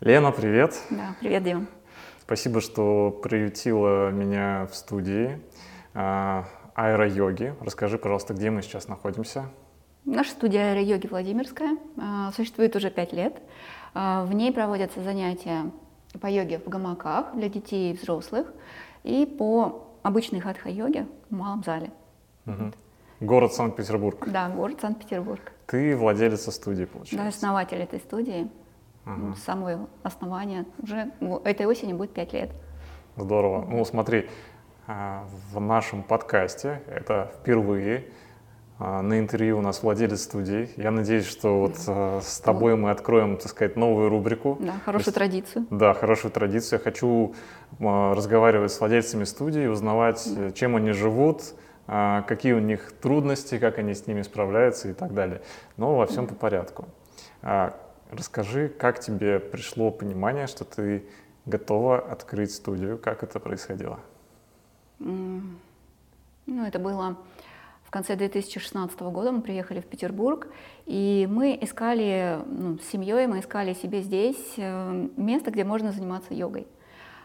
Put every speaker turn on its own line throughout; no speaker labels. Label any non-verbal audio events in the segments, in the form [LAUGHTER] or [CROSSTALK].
Лена, привет.
Да, привет, Дима.
Спасибо, что приютила меня в студии э, аэро-йоги. Расскажи, пожалуйста, где мы сейчас находимся?
Наша студия аэро-йоги Владимирская э, существует уже пять лет. Э, в ней проводятся занятия по йоге в гамаках для детей и взрослых и по обычной хатха-йоге в малом зале.
Угу. Город Санкт-Петербург.
Да, город Санкт-Петербург.
Ты владелица студии, получается?
Да, основатель этой студии. Ага. С самого основания. Уже этой осенью будет пять лет.
Здорово. Ну, смотри, а, в нашем подкасте это впервые а, на интервью у нас владелец студии. Я надеюсь, что вот а, с тобой мы откроем, так сказать, новую рубрику.
Да, хорошую есть, традицию.
Да, хорошую традицию. Я хочу разговаривать с владельцами студии, узнавать, да. чем они живут, какие у них трудности, как они с ними справляются и так далее. Но во всем да. по порядку. Расскажи, как тебе пришло понимание, что ты готова открыть студию, как это происходило?
Ну, это было в конце 2016 года, мы приехали в Петербург, и мы искали, ну, с семьей мы искали себе здесь э, место, где можно заниматься йогой.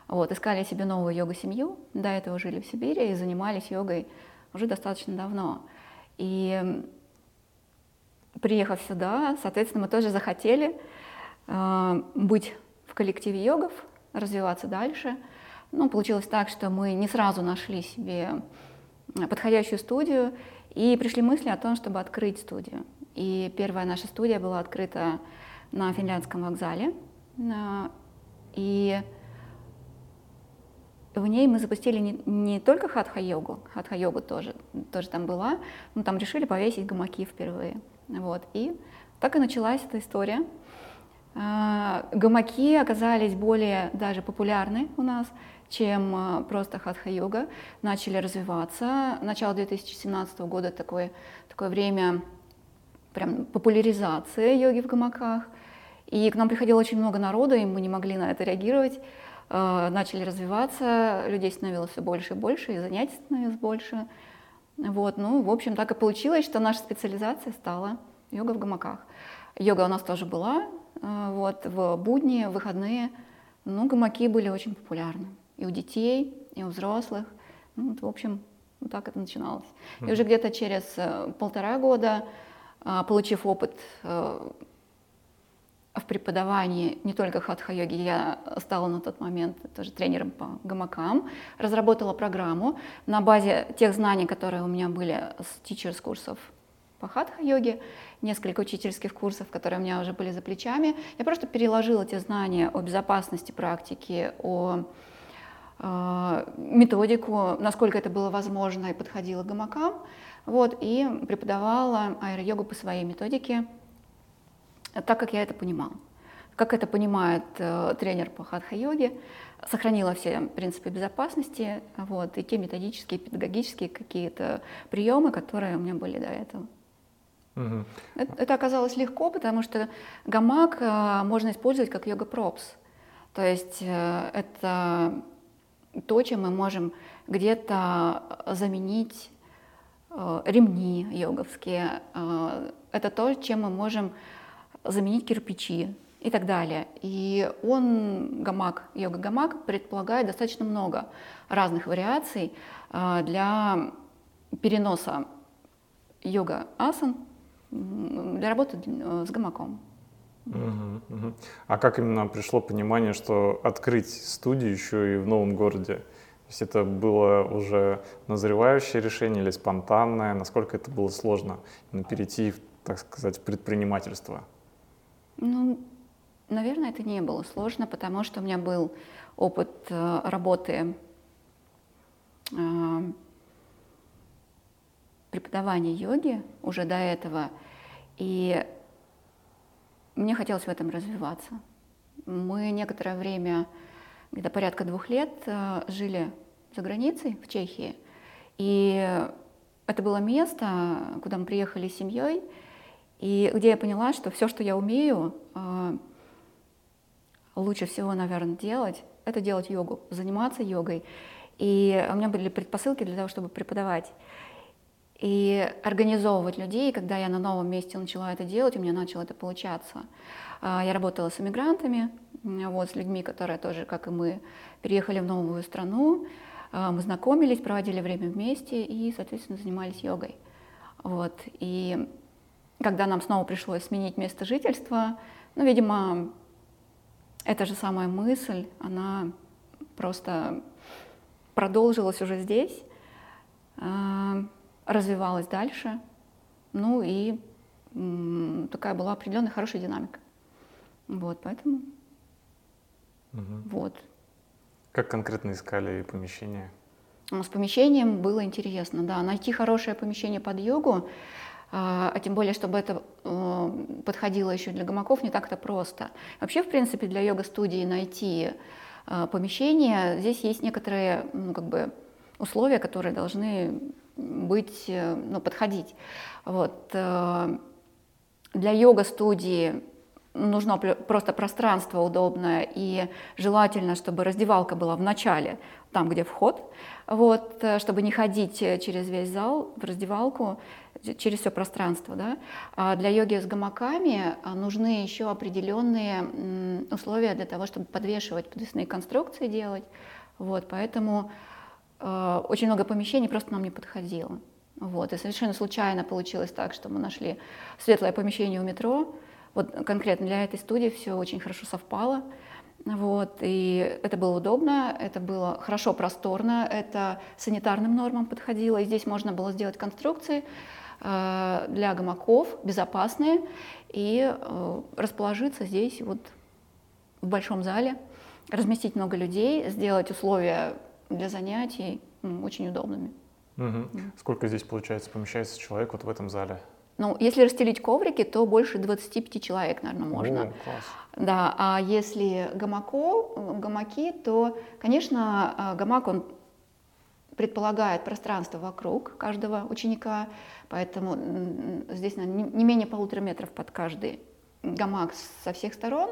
Вот, искали себе новую йога-семью, до этого жили в Сибири и занимались йогой уже достаточно давно. И приехав сюда, соответственно, мы тоже захотели э, быть в коллективе йогов, развиваться дальше. Ну, получилось так, что мы не сразу нашли себе подходящую студию и пришли мысли о том, чтобы открыть студию. И первая наша студия была открыта на финляндском вокзале. Э, и в ней мы запустили не, не только хатха-йогу, хатха-йогу тоже, тоже там была, но там решили повесить гамаки впервые. Вот. И так и началась эта история. А, гамаки оказались более даже популярны у нас, чем а, просто хатха-йога. Начали развиваться. Начало 2017 года такое, такое время прям популяризации йоги в гамаках. И к нам приходило очень много народу, и мы не могли на это реагировать. А, начали развиваться, людей становилось все больше и больше, и занятий становилось больше. Вот, ну, в общем, так и получилось, что наша специализация стала йога в гамаках. Йога у нас тоже была, э, вот, в будни, в выходные. Ну, гамаки были очень популярны и у детей, и у взрослых. Ну, вот, в общем, вот так это начиналось. И уже где-то через э, полтора года, э, получив опыт в преподавании не только хатха-йоги, я стала на тот момент тоже тренером по гамакам, разработала программу на базе тех знаний, которые у меня были с teachers курсов по хатха-йоге, несколько учительских курсов, которые у меня уже были за плечами. Я просто переложила те знания о безопасности практики, о э, методику, насколько это было возможно и подходило к гамакам, вот, и преподавала аэро-йогу по своей методике, так как я это понимала. Как это понимает э, тренер по хатха-йоге, сохранила все принципы безопасности вот, и те методические, педагогические какие-то приемы, которые у меня были до этого. Угу. Это, это оказалось легко, потому что гамак э, можно использовать как йога-пропс. То есть э, это то, чем мы можем где-то заменить э, ремни йоговские. Э, это то, чем мы можем заменить кирпичи и так далее. И он, гамак, йога-гамак, предполагает достаточно много разных вариаций э, для переноса йога-асан для работы э, с гамаком.
Угу, угу. А как именно пришло понимание, что открыть студию еще и в новом городе? То есть это было уже назревающее решение или спонтанное? Насколько это было сложно перейти, так сказать, в предпринимательство?
Ну, наверное, это не было сложно, потому что у меня был опыт э, работы э, преподавания йоги уже до этого, и мне хотелось в этом развиваться. Мы некоторое время, где-то порядка двух лет, э, жили за границей, в Чехии, и это было место, куда мы приехали с семьей, и где я поняла, что все, что я умею, э, лучше всего, наверное, делать, это делать йогу, заниматься йогой. И у меня были предпосылки для того, чтобы преподавать. и организовывать людей. Когда я на новом месте начала это делать, у меня начало это получаться. А, я работала с иммигрантами, вот, с людьми, которые тоже, как и мы, переехали в новую страну. А, мы знакомились, проводили время вместе и, соответственно, занимались йогой. Вот. И когда нам снова пришлось сменить место жительства, ну, видимо, эта же самая мысль, она просто продолжилась уже здесь, а, развивалась дальше, ну и такая была определенная хорошая динамика. Вот, поэтому угу. вот.
Как конкретно искали помещение?
С помещением было интересно, да, найти хорошее помещение под йогу, а, а тем более, чтобы это э, подходило еще для гамаков, не так-то просто. Вообще, в принципе, для йога-студии найти э, помещение, здесь есть некоторые ну, как бы условия, которые должны быть, э, ну, подходить. Вот. Для йога-студии нужно просто пространство удобное и желательно, чтобы раздевалка была в начале, там, где вход, вот, э, чтобы не ходить э, через весь зал в раздевалку, через все пространство. Да? А для йоги с гамаками нужны еще определенные условия для того, чтобы подвешивать подвесные конструкции делать. Вот, поэтому э, очень много помещений просто нам не подходило. Вот, и совершенно случайно получилось так, что мы нашли светлое помещение у метро, вот конкретно для этой студии все очень хорошо совпало. Вот, и это было удобно, это было хорошо просторно, это санитарным нормам подходило. И здесь можно было сделать конструкции э, для гамаков, безопасные, и э, расположиться здесь вот в большом зале, разместить много людей, сделать условия для занятий ну, очень удобными.
Угу. Сколько здесь, получается, помещается человек вот в этом зале?
Ну, если расстелить коврики, то больше 25 человек, наверное, можно.
О, класс.
Да, а если гамако, гамаки, то, конечно, а, гамак, он предполагает пространство вокруг каждого ученика, поэтому здесь не менее полутора метров под каждый гамак со всех сторон.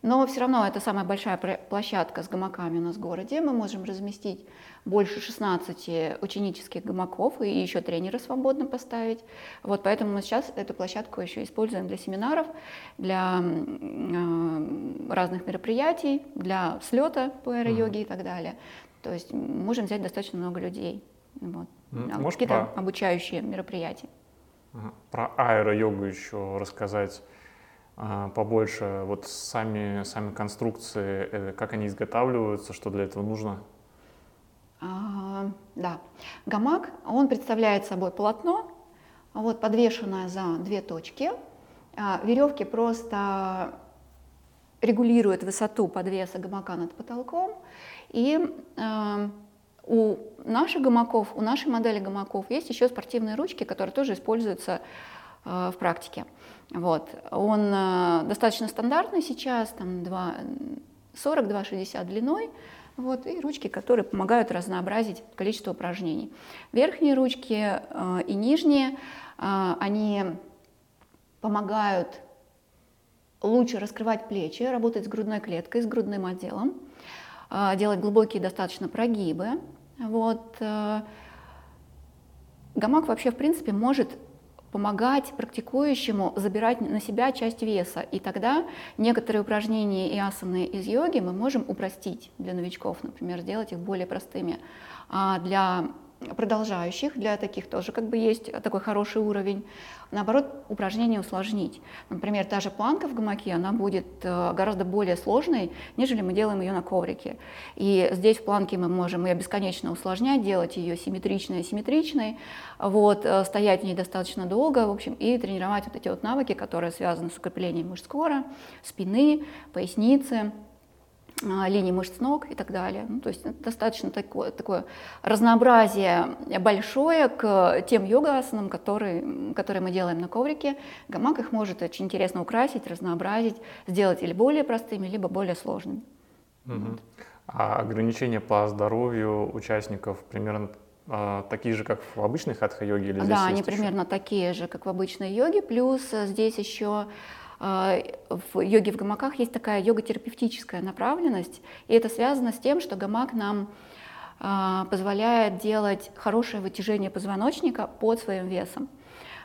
Но все равно это самая большая площадка с гамаками у нас в городе. Мы можем разместить больше 16 ученических гамаков и еще тренера свободно поставить. Вот поэтому мы сейчас эту площадку еще используем для семинаров, для э, разных мероприятий, для слета по аэро-йоге mm-hmm. и так далее. То есть можем взять достаточно много людей. Вот. Mm-hmm. Какие-то про... обучающие мероприятия.
Про аэро-йогу еще рассказать а, побольше. Вот сами, сами конструкции, э, как они изготавливаются, что для этого нужно?
А, да. Гамак, он представляет собой полотно, вот, подвешенное за две точки. А, веревки просто регулируют высоту подвеса гамака над потолком. И э, у наших гамаков, у нашей модели гамаков есть еще спортивные ручки, которые тоже используются э, в практике. Вот. Он достаточно стандартный сейчас, там 2,40-2,60 длиной, вот, и ручки, которые помогают разнообразить количество упражнений. Верхние ручки э, и нижние, э, они помогают лучше раскрывать плечи, работать с грудной клеткой, с грудным отделом, э, делать глубокие достаточно прогибы. Вот. Э, гамак вообще, в принципе, может помогать практикующему забирать на себя часть веса. И тогда некоторые упражнения и асаны из йоги мы можем упростить для новичков, например, сделать их более простыми. А для продолжающих, для таких тоже как бы есть такой хороший уровень. Наоборот, упражнение усложнить. Например, та же планка в гамаке, она будет э, гораздо более сложной, нежели мы делаем ее на коврике. И здесь в планке мы можем ее бесконечно усложнять, делать ее симметричной, симметричной, вот, э, стоять в ней достаточно долго, в общем, и тренировать вот эти вот навыки, которые связаны с укреплением мышц кора, спины, поясницы, а, линии мышц ног и так далее. Ну, то есть достаточно такое, такое разнообразие большое к тем йога-асанам, которые, которые мы делаем на коврике. Гамак их может очень интересно украсить, разнообразить, сделать или более простыми, либо более сложными.
Угу. Вот. А ограничения по здоровью участников примерно а, такие же, как в обычной хатха-йоге? Или
да, они еще? примерно такие же, как в обычной йоге, плюс здесь еще в йоге в гамаках есть такая йога-терапевтическая направленность, и это связано с тем, что гамак нам позволяет делать хорошее вытяжение позвоночника под своим весом.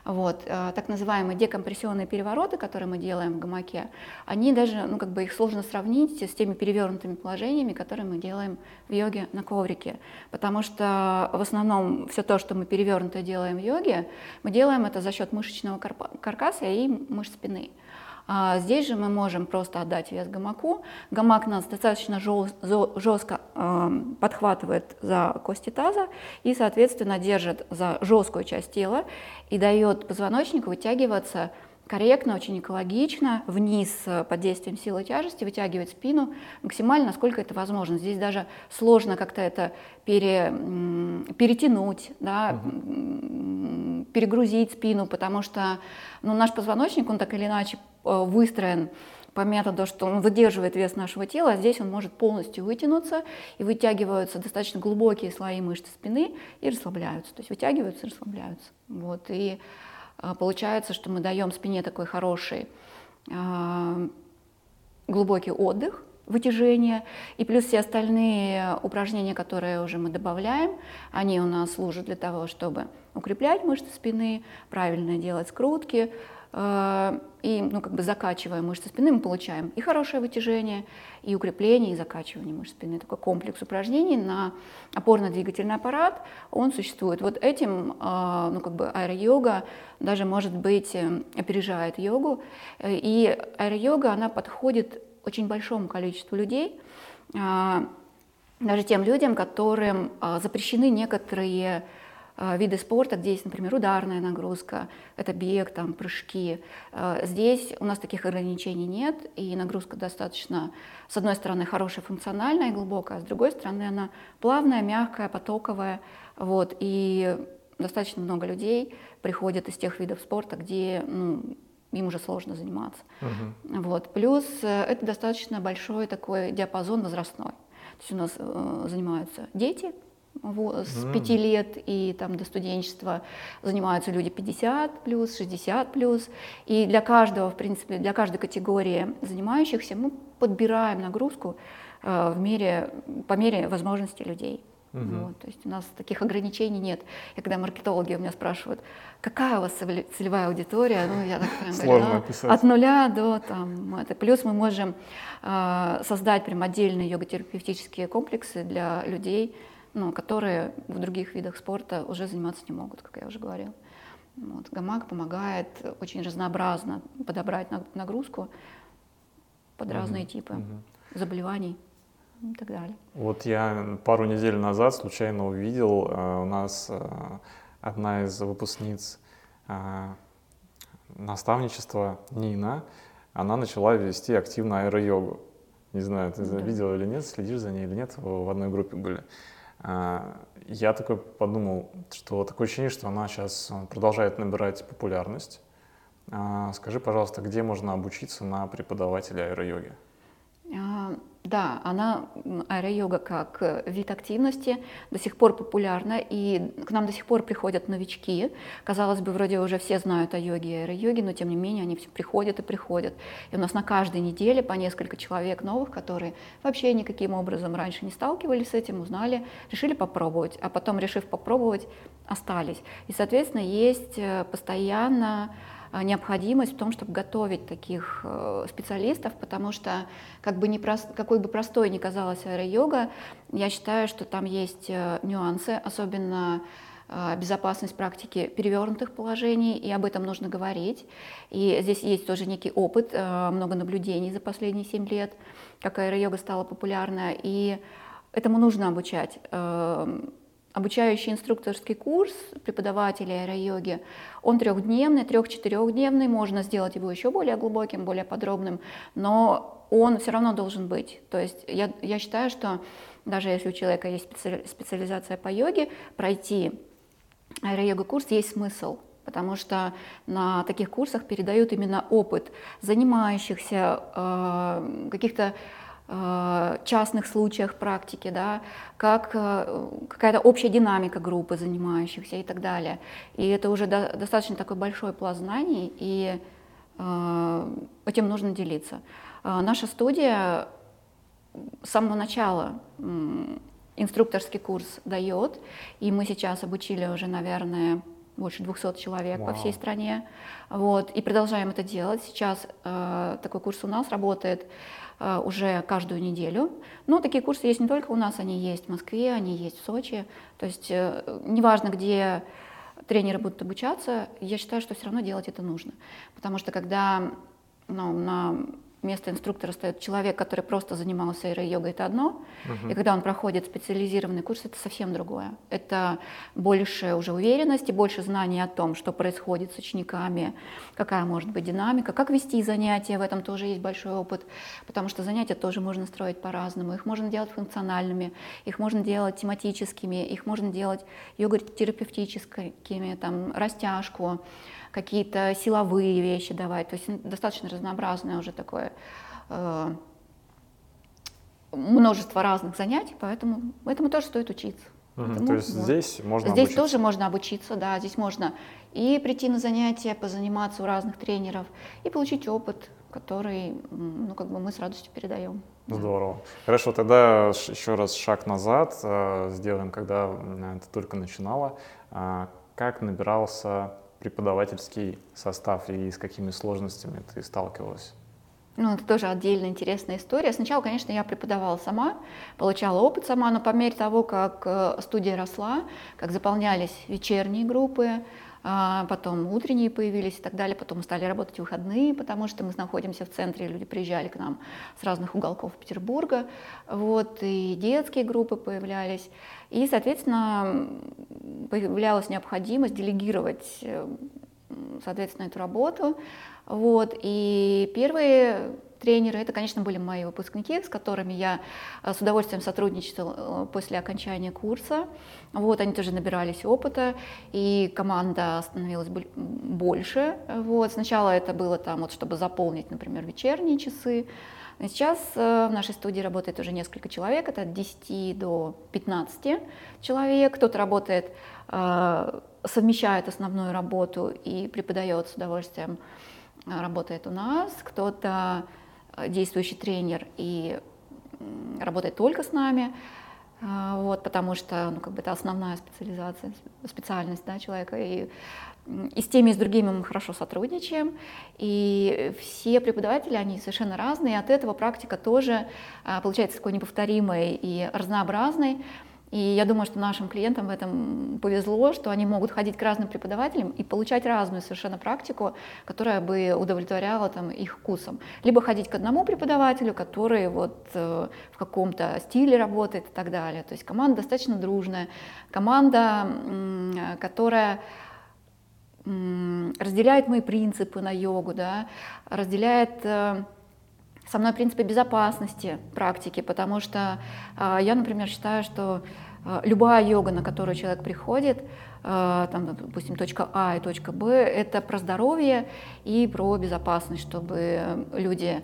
Вот, э, так называемые декомпрессионные перевороты, которые мы делаем в гамаке, они даже, ну, как бы их сложно сравнить с теми перевернутыми положениями, которые мы делаем в йоге на коврике. Потому что в основном все то, что мы перевернутое делаем в йоге, мы делаем это за счет мышечного каркаса и мышц спины. А здесь же мы можем просто отдать вес гамаку. Гамак нас достаточно жестко э, подхватывает за кости таза и, соответственно, держит за жесткую часть тела и дает позвоночнику вытягиваться корректно, очень экологично, вниз под действием силы тяжести, вытягивать спину максимально, насколько это возможно. Здесь даже сложно как-то это пере, перетянуть, да, угу. перегрузить спину, потому что ну, наш позвоночник, он так или иначе Э, выстроен по методу, что он выдерживает вес нашего тела, а здесь он может полностью вытянуться, и вытягиваются достаточно глубокие слои мышц спины и расслабляются. То есть вытягиваются и расслабляются. Вот. И э, получается, что мы даем спине такой хороший э, глубокий отдых, вытяжение, и плюс все остальные упражнения, которые уже мы добавляем, они у нас служат для того, чтобы укреплять мышцы спины, правильно делать скрутки, Э, и ну, как бы закачивая мышцы спины, мы получаем и хорошее вытяжение, и укрепление, и закачивание мышц спины. Такой комплекс упражнений на опорно-двигательный аппарат, он существует. Вот этим э, ну, как бы аэро-йога даже, может быть, э, опережает йогу. И аэро-йога, она подходит очень большому количеству людей, даже тем людям, которым запрещены некоторые Э, виды спорта, где есть, например, ударная нагрузка, это бег, там, прыжки. Э, здесь у нас таких ограничений нет, и нагрузка достаточно, с одной стороны, хорошая, функциональная и глубокая, а с другой стороны, она плавная, мягкая, потоковая. Вот, и достаточно много людей приходят из тех видов спорта, где ну, им уже сложно заниматься. Uh-huh. Вот. Плюс э, это достаточно большой такой диапазон возрастной. То есть у нас э, занимаются дети, с 5 лет и там до студенчества занимаются люди 50 плюс, 60 плюс. И для каждого, в принципе, для каждой категории занимающихся мы подбираем нагрузку э, в мере, по мере возможностей людей. Угу. Вот, то есть у нас таких ограничений нет. И когда маркетологи у меня спрашивают, какая у вас целевая аудитория, ну я так прям говорю, ну, от нуля до там, это. Плюс мы можем э, создать прям отдельные йога-терапевтические комплексы для людей, ну, которые в других видах спорта уже заниматься не могут, как я уже говорила. Вот, гамак помогает очень разнообразно подобрать нагрузку под разные угу, типы угу. заболеваний и так далее.
Вот я пару недель назад случайно увидел, э, у нас э, одна из выпускниц э, наставничества Нина, она начала вести активно аэро-йогу. Не знаю, ты да. видела или нет, следишь за ней или нет, в одной группе были. А, я такой подумал, что такое ощущение, что она сейчас э, продолжает набирать популярность. А, скажи, пожалуйста, где можно обучиться на преподавателя аэро-йоги?
Да, она, аэро-йога как э, вид активности, до сих пор популярна, и к нам до сих пор приходят новички. Казалось бы, вроде уже все знают о йоге и аэро-йоге, но тем не менее они все приходят и приходят. И у нас на каждой неделе по несколько человек новых, которые вообще никаким образом раньше не сталкивались с этим, узнали, решили попробовать, а потом, решив попробовать, остались. И, соответственно, есть э, постоянно необходимость в том, чтобы готовить таких э, специалистов, потому что как бы не прост, какой бы простой ни казалась аэро-йога, я считаю, что там есть э, нюансы, особенно безопасность практики перевернутых положений, и об этом нужно говорить. И здесь есть тоже некий опыт, много наблюдений за последние 7 лет, как аэро-йога стала популярна, и этому нужно обучать обучающий инструкторский курс преподавателя аэро-йоги, он трехдневный, трех-четырехдневный, можно сделать его еще более глубоким, более подробным, но он все равно должен быть. То есть я, я считаю, что даже если у человека есть специализация по йоге, пройти аэро-йога курс есть смысл, потому что на таких курсах передают именно опыт занимающихся, э, каких-то частных случаях практики, да, как э, какая-то общая динамика группы занимающихся и так далее. И это уже до, достаточно такой большой пласт знаний, и э, этим нужно делиться. Э, наша студия с самого начала инструкторский курс дает, и мы сейчас обучили уже, наверное, больше 200 человек
Вау.
по всей стране. Вот, и продолжаем это делать. Сейчас э, такой курс у нас работает э, уже каждую неделю. Но такие курсы есть не только у нас, они есть в Москве, они есть в Сочи. То есть э, неважно, где тренеры будут обучаться, я считаю, что все равно делать это нужно. Потому что когда ну, на место инструктора стоит человек, который просто занимался йогой, это одно, uh-huh. и когда он проходит специализированный курс, это совсем другое. Это больше уже уверенности, больше знаний о том, что происходит с учениками, какая может быть динамика, как вести занятия, в этом тоже есть большой опыт, потому что занятия тоже можно строить по-разному. Их можно делать функциональными, их можно делать тематическими, их можно делать йога-терапевтическими, там, растяжку, какие-то силовые вещи давать. То есть достаточно разнообразное уже такое э, множество разных занятий, поэтому этому тоже стоит учиться.
Угу, то есть вот. здесь можно
Здесь
обучиться.
тоже можно обучиться, да, здесь можно и прийти на занятия, позаниматься у разных тренеров, и получить опыт, который, ну, как бы мы с радостью передаем.
Здорово. Хорошо, тогда еще раз шаг назад э, сделаем, когда ты только начинала. Э, как набирался преподавательский состав и с какими сложностями ты сталкивалась?
Ну, это тоже отдельная интересная история. Сначала, конечно, я преподавала сама, получала опыт сама, но по мере того, как э, студия росла, как заполнялись вечерние группы, потом утренние появились и так далее, потом стали работать выходные, потому что мы находимся в центре, люди приезжали к нам с разных уголков Петербурга, вот, и детские группы появлялись, и, соответственно, появлялась необходимость делегировать, э, соответственно, эту работу, вот, и первые тренеры, это, конечно, были мои выпускники, с которыми я э, с удовольствием сотрудничала э, после окончания курса. Вот, они тоже набирались опыта, и команда становилась больше. Вот, сначала это было там, вот, чтобы заполнить, например, вечерние часы. Сейчас в нашей студии работает уже несколько человек, это от 10 до 15 человек. Кто-то работает, совмещает основную работу и преподает с удовольствием работает у нас, кто-то э, действующий тренер и работает только с нами, э, вот, потому что ну, как бы это основная специализация, специальность да, человека. И, и с теми, и с другими мы хорошо сотрудничаем. И все преподаватели, они совершенно разные, и от этого практика тоже э, получается такой неповторимой и разнообразной. И я думаю, что нашим клиентам в этом повезло, что они могут ходить к разным преподавателям и получать разную совершенно практику, которая бы удовлетворяла там, их вкусом. Либо ходить к одному преподавателю, который вот, э, в каком-то стиле работает и так далее. То есть команда достаточно дружная, команда, э, которая э, разделяет мои принципы на йогу, да, разделяет... Со мной принципы безопасности практики, потому что э, я, например, считаю, что э, любая йога, на которую человек приходит, э, там, допустим, точка А и точка Б, это про здоровье и про безопасность, чтобы люди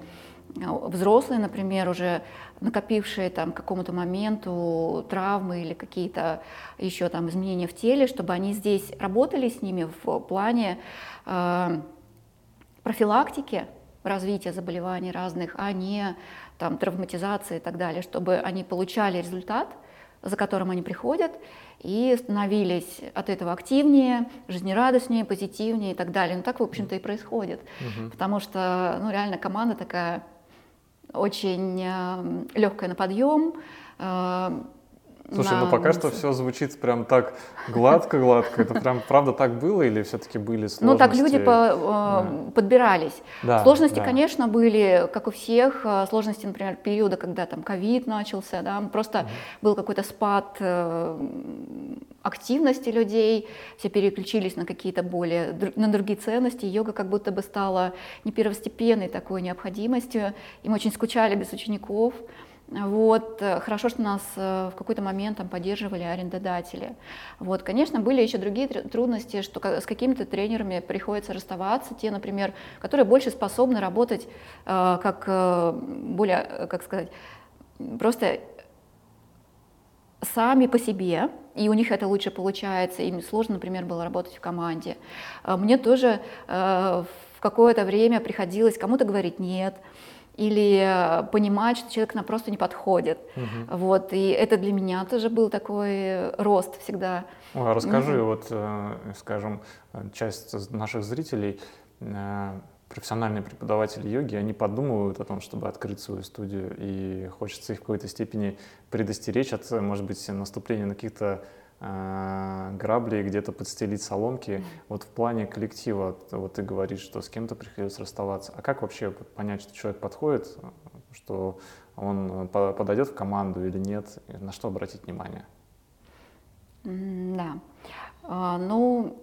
взрослые, например, уже накопившие там к какому-то моменту травмы или какие-то еще там изменения в теле, чтобы они здесь работали с ними в плане э, профилактики, развития заболеваний разных, а не там, травматизации и так далее, чтобы они получали результат, за которым они приходят, и становились от этого активнее, жизнерадостнее, позитивнее и так далее. Ну так, в общем-то, и происходит. Угу. Потому что ну, реально команда такая очень э, легкая на подъем, э,
Слушай, ну пока что все звучит прям так гладко-гладко. Это прям правда так было или все-таки были сложности?
Ну так люди по, да. Э, подбирались. Да, сложности, да. конечно, были, как у всех. Э, сложности, например, периода, когда там ковид начался, да, просто угу. был какой-то спад э, активности людей, все переключились на какие-то более, на другие ценности. Йога как будто бы стала не первостепенной такой необходимостью. Им очень скучали без учеников. Вот. Э, хорошо, что нас э, в какой-то момент там поддерживали арендодатели. Вот. Конечно, были еще другие трудности, что с какими-то тренерами приходится расставаться, те, например, которые больше способны работать э, как более, как сказать, просто сами по себе, и у них это лучше получается, им сложно, например, было работать в команде. Мне тоже в какое-то время приходилось кому-то говорить «нет», или понимать, что человек нам просто не подходит. Угу. Вот, и это для меня тоже был такой рост всегда.
А расскажи, угу. вот, скажем, часть наших зрителей профессиональные преподаватели йоги, они подумывают о том, чтобы открыть свою студию, и хочется их в какой-то степени предостеречь от, может быть, наступления на каких-то э, грабли, где-то подстелить соломки. Вот в плане коллектива, вот ты говоришь, что с кем-то приходится расставаться. А как вообще понять, что человек подходит, что он подойдет в команду или нет? На что обратить внимание?
Да. А, ну,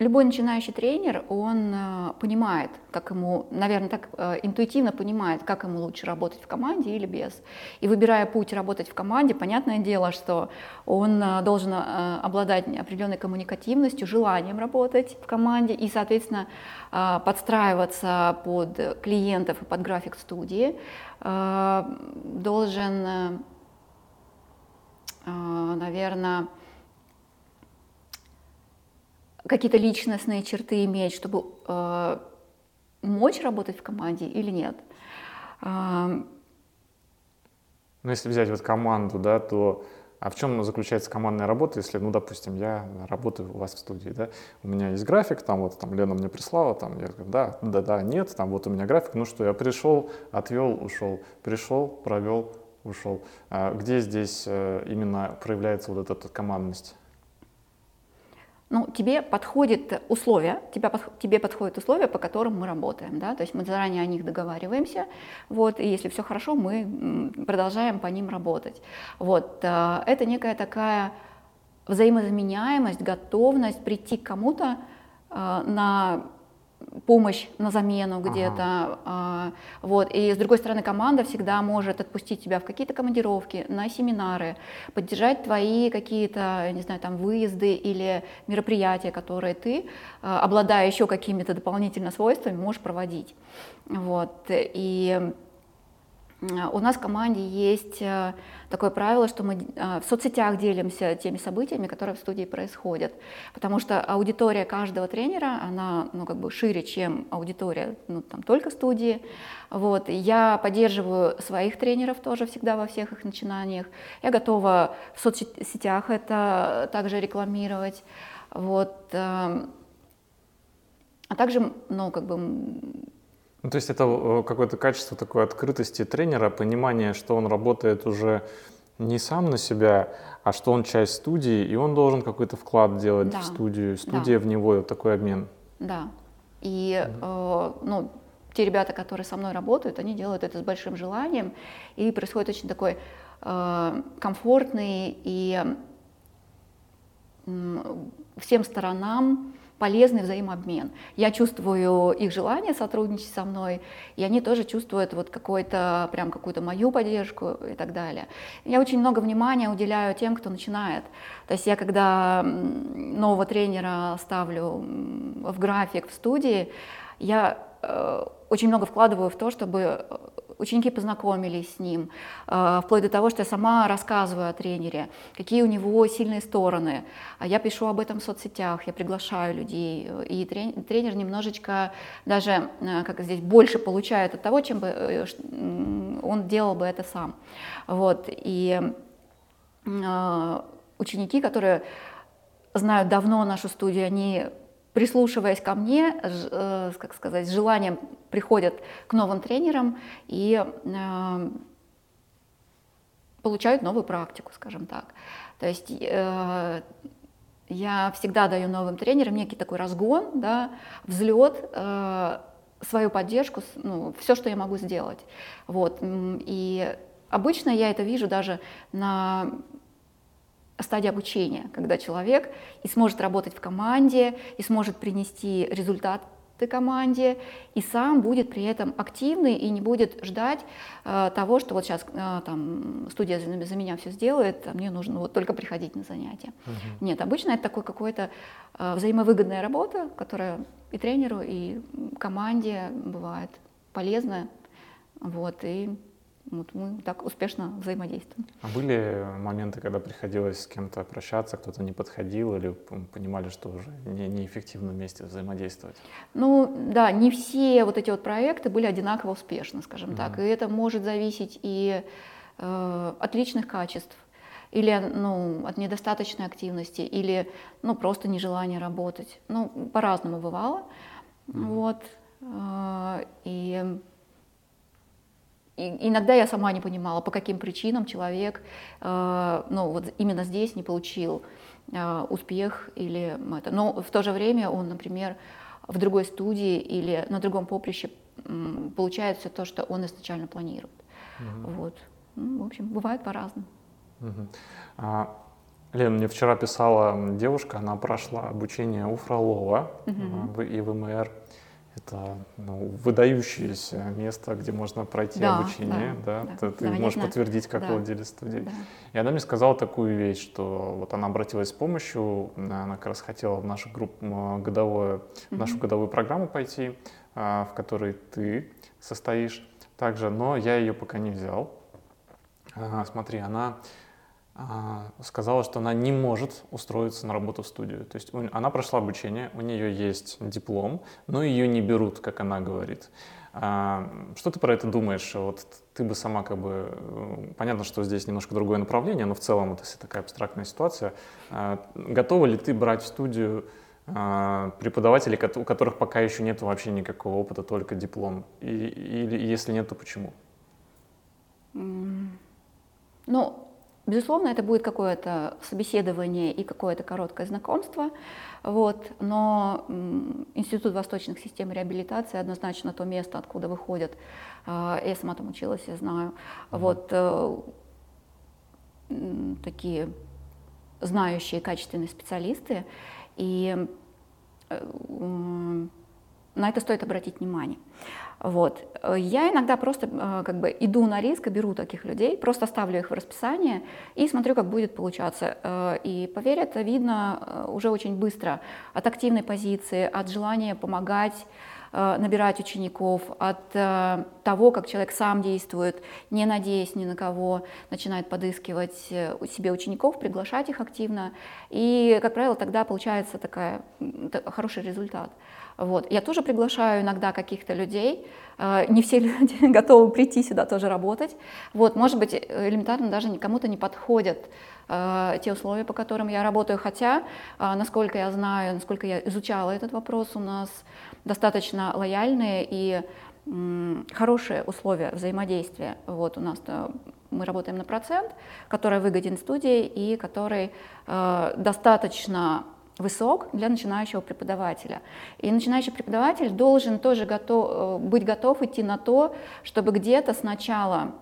Любой начинающий тренер, он э, понимает, как ему, наверное, так э, интуитивно понимает, как ему лучше работать в команде или без. И выбирая путь работать в команде, понятное дело, что он э, должен обладать определенной коммуникативностью, желанием работать в команде и, соответственно, подстраиваться под клиентов и под график студии, должен, наверное, какие-то личностные черты иметь, чтобы э, мочь работать в команде или нет.
Э, ну, если взять вот команду, да, то а в чем заключается командная работа, если, ну, допустим, я работаю у вас в студии, да, у меня есть график, там вот, там Лена мне прислала, там, я говорю, да, да, да, нет, там вот у меня график, ну что, я пришел, отвел, ушел, пришел, провел, ушел. А где здесь э, именно проявляется вот эта командность?
Ну, тебе подходит условия, тебя, тебе подходят условия, по которым мы работаем, да, то есть мы заранее о них договариваемся, вот, и если все хорошо, мы продолжаем по ним работать. Вот, э, это некая такая взаимозаменяемость, готовность прийти к кому-то э, на помощь на замену где-то. Ага. Вот. И с другой стороны, команда всегда может отпустить тебя в какие-то командировки, на семинары, поддержать твои какие-то, не знаю, там выезды или мероприятия, которые ты, а, обладая еще какими-то дополнительными свойствами, можешь проводить. Вот. И у нас в команде есть э, такое правило, что мы э, в соцсетях делимся теми событиями, которые в студии происходят, потому что аудитория каждого тренера, она ну, как бы шире, чем аудитория ну, там, только студии. Вот. Я поддерживаю своих тренеров тоже всегда во всех их начинаниях. Я готова в соцсетях это также рекламировать. Вот. Эм, а также, ну, как бы
ну, то есть это э, какое-то качество такой открытости тренера, понимание, что он работает уже не сам на себя, а что он часть студии, и он должен какой-то вклад делать да. в студию, студия да. в него, такой обмен.
Да. И э, ну, те ребята, которые со мной работают, они делают это с большим желанием, и происходит очень такой э, комфортный и э, всем сторонам полезный взаимообмен. Я чувствую их желание сотрудничать со мной, и они тоже чувствуют вот какой-то, прям какую-то мою поддержку и так далее. Я очень много внимания уделяю тем, кто начинает. То есть я когда нового тренера ставлю в график в студии, я э, очень много вкладываю в то, чтобы э, ученики познакомились с ним, э, вплоть до того, что я сама рассказываю о тренере, какие у него сильные стороны. А я пишу об этом в соцсетях, я приглашаю людей, и тренер немножечко даже, э, как здесь, больше получает от того, чем бы э, он делал бы это сам. Вот. И ученики, которые знают давно нашу студию, они прислушиваясь ко мне, как сказать, с желанием приходят к новым тренерам и э, получают новую практику, скажем так. То есть э, я всегда даю новым тренерам некий такой разгон, да, взлет, э, свою поддержку, ну, все, что я могу сделать. Вот. И обычно я это вижу даже на стадии обучения, когда человек и сможет работать в команде, и сможет принести результат команде, и сам будет при этом активный и не будет ждать э, того, что вот сейчас э, там студия за, за меня все сделает, а мне нужно вот только приходить на занятия. Угу. Нет, обычно это такой какой-то э, взаимовыгодная работа, которая и тренеру, и команде бывает полезная, вот, и вот мы так успешно взаимодействуем.
А были моменты, когда приходилось с кем-то прощаться, кто-то не подходил или понимали, что уже не, неэффективно вместе взаимодействовать?
Ну да, не все вот эти вот проекты были одинаково успешны, скажем mm-hmm. так. И это может зависеть и э, от личных качеств, или ну, от недостаточной активности, или ну, просто нежелания работать. Ну, по-разному бывало. Mm-hmm. Вот. Э, и и иногда я сама не понимала, по каким причинам человек э, ну, вот именно здесь не получил э, успех или это. Но в то же время он, например, в другой студии или на другом поприще получает все то, что он изначально планирует. Угу. Вот. Ну, в общем, бывает по-разному.
Угу. А, Лен, мне вчера писала девушка, она прошла обучение у Фролова угу. и ВМР. Это ну, выдающееся место, где можно пройти да, обучение. Да, да, да. Ты, да, можешь подтвердить как да. владелец студии. Да. И она мне сказала такую вещь, что вот она обратилась с помощью, она как раз хотела в нашу группу годовую, в нашу годовую программу пойти, а, в которой ты состоишь также, но я ее пока не взял. Смотри, она сказала, что она не может устроиться на работу в студию. То есть она прошла обучение, у нее есть диплом, но ее не берут, как она говорит. А, что ты про это думаешь? Вот ты бы сама как бы... Э, понятно, что здесь немножко другое направление, но в целом это если такая абстрактная ситуация. А, готова ли ты брать в студию преподавателей, у которых пока еще нет вообще никакого опыта, только диплом? И, или если нет, то почему?
Ну, Безусловно, это будет какое-то собеседование и какое-то короткое знакомство, вот, но Институт восточных систем реабилитации однозначно то место, откуда выходят, а, я сама там училась, я знаю, вот э, такие знающие качественные специалисты, и э, на это стоит обратить внимание. Вот. Я иногда просто э, как бы иду на риск и беру таких людей, просто ставлю их в расписание и смотрю, как будет получаться. Э, и поверь, это видно э, уже очень быстро от активной позиции, от желания помогать, набирать учеников, от того, как человек сам действует, не надеясь ни на кого, начинает подыскивать себе учеников, приглашать их активно. И, как правило, тогда получается такая, хороший результат. Вот. Я тоже приглашаю иногда каких-то людей, э, не все [LAUGHS] люди готовы прийти сюда тоже работать. Вот, может быть, элементарно даже кому-то не подходят э, те условия, по которым я работаю, хотя, э, насколько я знаю, насколько я изучала этот вопрос, у нас достаточно лояльные и хорошие условия взаимодействия. Вот у нас мы работаем на процент, который выгоден студии и который достаточно высок для начинающего преподавателя. И начинающий преподаватель должен тоже готов, э, быть готов идти на то, чтобы где-то сначала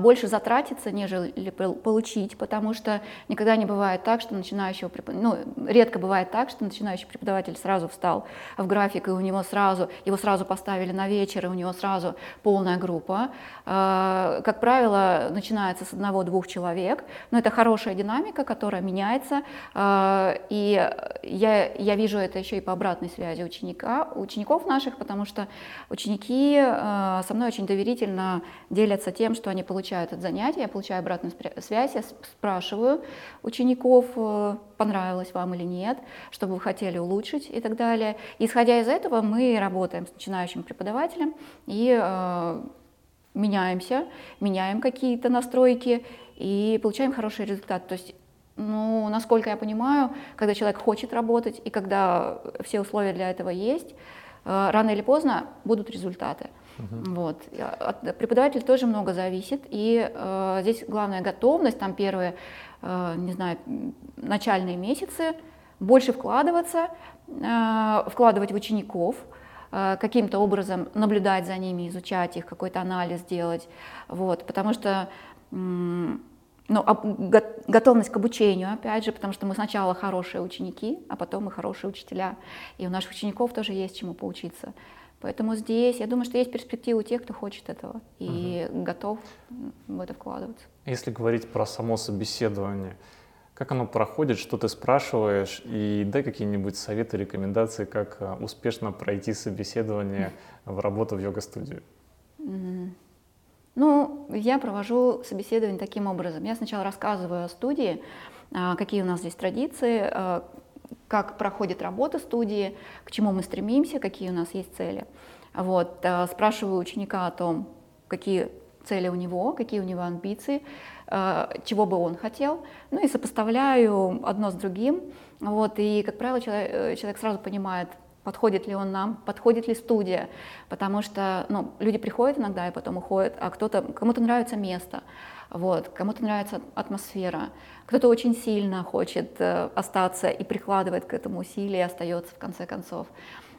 больше затратиться, нежели получить, потому что никогда не бывает так, что начинающего, ну, редко бывает так, что начинающий преподаватель сразу встал в график, и у него сразу, его сразу поставили на вечер, и у него сразу полная группа. А, как правило, начинается с одного-двух человек, но это хорошая динамика, которая меняется, а, и я, я вижу это еще и по обратной связи ученика, учеников наших, потому что ученики со мной очень доверительно делятся тем, что они получают от занятия, я получаю обратную связь, я спрашиваю учеников, э, понравилось вам или нет, что бы вы хотели улучшить и так далее. исходя из этого мы работаем с начинающим преподавателем и э, меняемся, меняем какие-то настройки и получаем хороший результат. То есть ну, насколько я понимаю, когда человек хочет работать и когда все условия для этого есть, э, рано или поздно будут результаты. Uh-huh. Вот. От преподавателя тоже много зависит, и э, здесь главная готовность, там первые, э, не знаю, начальные месяцы, больше вкладываться, э, вкладывать в учеников, э, каким-то образом наблюдать за ними, изучать их, какой-то анализ делать, вот, потому что ну, готовность к обучению, опять же, потому что мы сначала хорошие ученики, а потом мы хорошие учителя, и у наших учеников тоже есть чему поучиться. Поэтому здесь, я думаю, что есть перспектива у тех, кто хочет этого и угу. готов в это вкладываться.
Если говорить про само собеседование, как оно проходит, что ты спрашиваешь, и дай какие-нибудь советы, рекомендации, как а, успешно пройти собеседование в работу в йога-студию.
Ну, я провожу собеседование таким образом. Я сначала рассказываю о студии, а, какие у нас здесь традиции, а, как проходит работа студии, к чему мы стремимся, какие у нас есть цели. Вот, а, спрашиваю ученика о том, какие цели у него, какие у него амбиции, чего бы он хотел, ну и сопоставляю одно с другим, вот, и, как правило, э, человек сразу понимает, подходит ли он нам, подходит ли студия, потому что ну, люди приходят иногда и потом уходят, а кто-то, кому-то нравится место, вот, кому-то нравится атмосфера, кто-то очень сильно хочет э, остаться и прикладывает к этому усилия и остается в конце концов.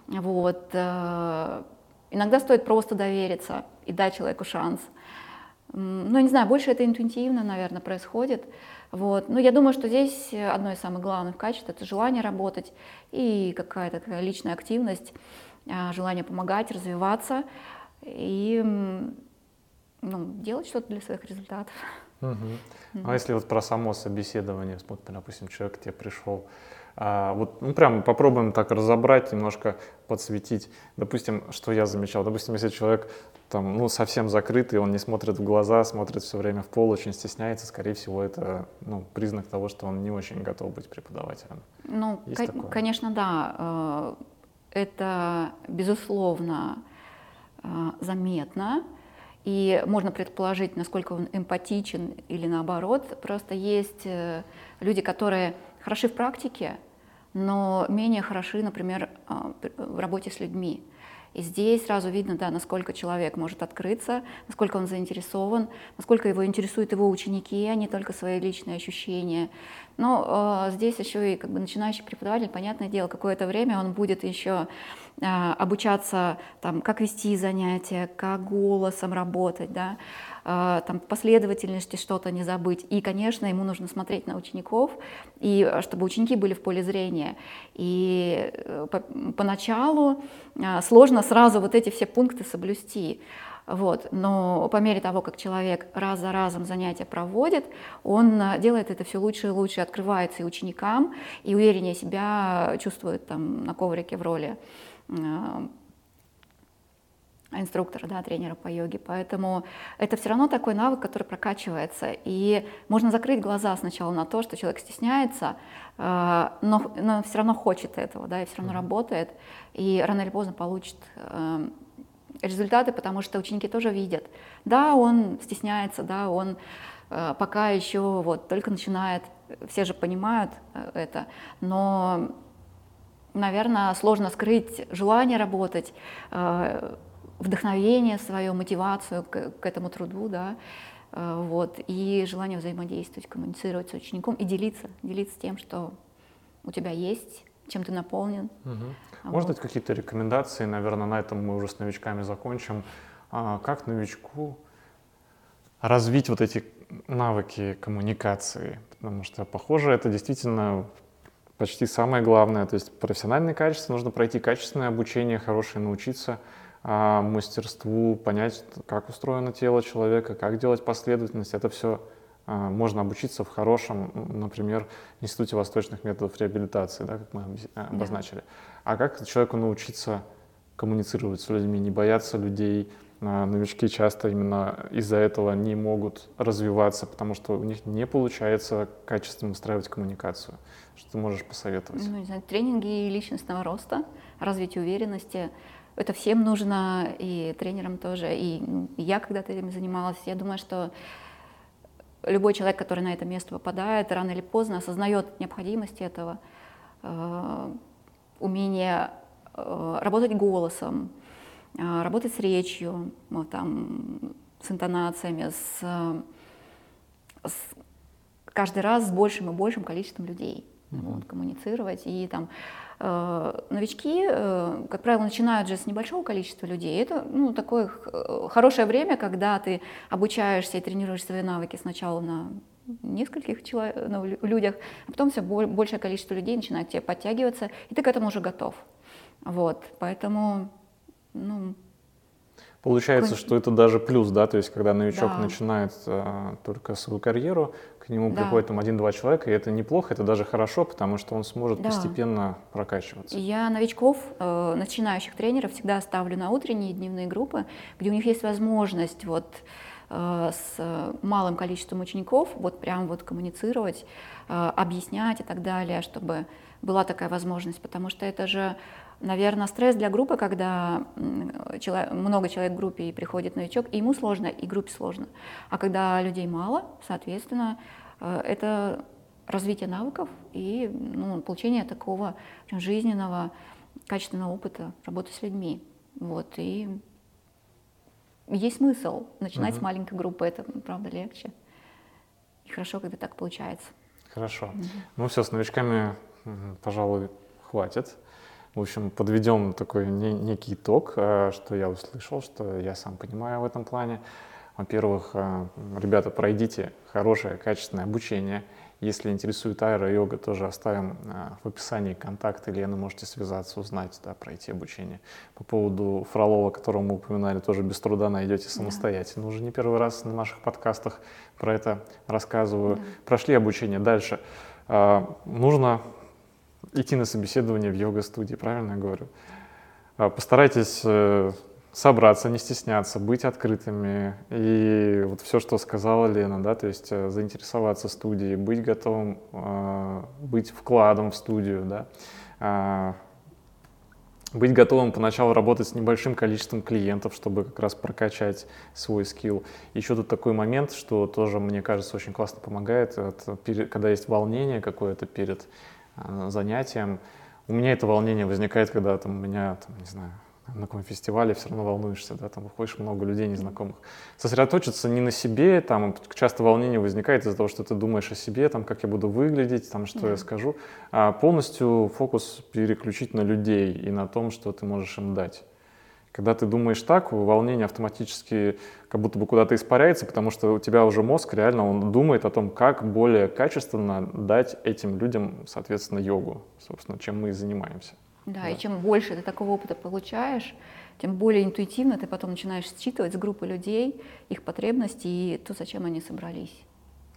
Вот, э, иногда стоит просто довериться и дать человеку шанс. Ну, не знаю, больше это интуитивно, наверное, происходит. Вот. Но я думаю, что здесь одно из самых главных качеств – это желание работать и какая-то такая личная активность, а, желание помогать, развиваться и ну, делать что-то для своих результатов.
Угу. Mm-hmm. А если вот про само собеседование, вот, допустим, человек к тебе пришел, а, вот, ну, прям попробуем так разобрать, немножко подсветить. Допустим, что я замечал, допустим, если человек там, ну, совсем закрытый, он не смотрит в глаза, смотрит все время в пол, очень стесняется, скорее всего, это ну, признак того, что он не очень готов быть преподавателем.
Ну, к- конечно, да. Э, это, безусловно, э, заметно. И можно предположить, насколько он эмпатичен или наоборот. Просто есть э, люди, которые хороши в практике, но менее хороши, например, в работе с людьми. И здесь сразу видно, да, насколько человек может открыться, насколько он заинтересован, насколько его интересуют его ученики, а не только свои личные ощущения. Но э, здесь еще и как бы начинающий преподаватель, понятное дело, какое-то время он будет еще э, обучаться, там, как вести занятия, как голосом работать, да, там, последовательности что-то не забыть. И, конечно, ему нужно смотреть на учеников, и э, чтобы ученики были в поле зрения. И э, по, поначалу э, сложно сразу вот эти все пункты соблюсти. Вот. Но по мере того, как человек раз за разом занятия проводит, он делает это все лучше и лучше, открывается и ученикам, и увереннее себя чувствует там, на коврике в роли инструктора, да, тренера по йоге. Поэтому это все равно такой навык, который прокачивается. И можно закрыть глаза сначала на то, что человек стесняется, э, но, но все равно хочет этого, да, и все равно работает, и рано или поздно получит результаты, потому что ученики тоже видят. Да, он стесняется, да, он э, пока еще вот только начинает, все же понимают э, это, но, наверное, сложно скрыть желание работать, э, вдохновение свое, мотивацию к, к этому труду, да, э, вот, и желание взаимодействовать, коммуницировать с учеником и делиться, делиться тем, что у тебя есть, чем ты наполнен.
Угу. Может быть, какие-то рекомендации, наверное, на этом мы уже с новичками закончим. А как новичку развить вот эти навыки коммуникации? Потому что, похоже, это действительно почти самое главное. То есть профессиональные качества, нужно пройти качественное обучение, хорошее научиться мастерству, понять, как устроено тело человека, как делать последовательность. Это все а, можно обучиться в хорошем, например, Институте восточных методов реабилитации, да, как мы обозначили. Да. А как человеку научиться коммуницировать с людьми, не бояться людей? А, новички часто именно из-за этого не могут развиваться, потому что у них не получается качественно устраивать коммуникацию. Что ты можешь посоветовать?
Ну, не знаю, тренинги личностного роста, развитие уверенности. Это всем нужно, и тренерам тоже. И я когда-то этим занималась. Я думаю, что любой человек, который на это место попадает, рано или поздно осознает необходимость этого, э, умение э, работать голосом, э, работать с речью, ну, там, с интонациями, с, с каждый раз с большим и большим количеством людей mm-hmm. вот, коммуницировать и там новички, э, как правило, начинают же с небольшого количества людей. Это ну, такое хорошее время, когда ты обучаешься и тренируешь свои навыки сначала на нескольких человек, ну, людях, а потом все большее количество людей начинает тебе подтягиваться, и ты к этому уже готов. Вот, поэтому, ну,
Получается, что это даже плюс, да, то есть когда новичок да. начинает а, только свою карьеру, к нему да. приходит там один-два человека, и это неплохо, это даже хорошо, потому что он сможет да. постепенно прокачиваться.
Я новичков, э, начинающих тренеров всегда ставлю на утренние дневные группы, где у них есть возможность вот э, с малым количеством учеников, вот прям вот коммуницировать, э, объяснять и так далее, чтобы была такая возможность, потому что это же, наверное, стресс для группы, когда человек, много человек в группе и приходит новичок, и ему сложно, и группе сложно. А когда людей мало, соответственно, э, это развитие навыков и ну, получение такого жизненного, качественного опыта работы с людьми. Вот, и есть смысл начинать uh-huh. с маленькой группы, это, правда, легче. И хорошо, когда так получается.
Хорошо. Uh-huh. Ну все, с новичками, пожалуй, хватит. В общем, подведем такой не, некий итог, э, что я услышал, что я сам понимаю в этом плане. Во-первых, э, ребята, пройдите хорошее, качественное обучение – если интересует аэро-йога, тоже оставим а, в описании контакты, Лены, можете связаться, узнать, да, пройти обучение. По поводу Фролова, которого мы упоминали, тоже без труда найдете самостоятельно. Да. Уже не первый раз на наших подкастах про это рассказываю. Да. Прошли обучение. Дальше. Нужно идти на собеседование в йога-студии, правильно я говорю? А, постарайтесь э, собраться, не стесняться, быть открытыми. И вот все, что сказала Лена, да, то есть э, заинтересоваться студией, быть готовым, э, быть вкладом в студию, да, э, быть готовым поначалу работать с небольшим количеством клиентов, чтобы как раз прокачать свой скилл. Еще тут такой момент, что тоже, мне кажется, очень классно помогает, это, когда есть волнение какое-то перед э, занятием. У меня это волнение возникает, когда там, у меня, там, не знаю, на каком фестивале все равно волнуешься, да, там выходишь много людей незнакомых. Сосредоточиться не на себе, там часто волнение возникает из-за того, что ты думаешь о себе, там, как я буду выглядеть, там, что да. я скажу, а полностью фокус переключить на людей и на том, что ты можешь им дать. Когда ты думаешь так, волнение автоматически как будто бы куда-то испаряется, потому что у тебя уже мозг реально, он думает о том, как более качественно дать этим людям, соответственно, йогу, собственно, чем мы и занимаемся.
Да, да, и чем больше ты такого опыта получаешь, тем более интуитивно ты потом начинаешь считывать с группы людей их потребности и то, зачем они собрались.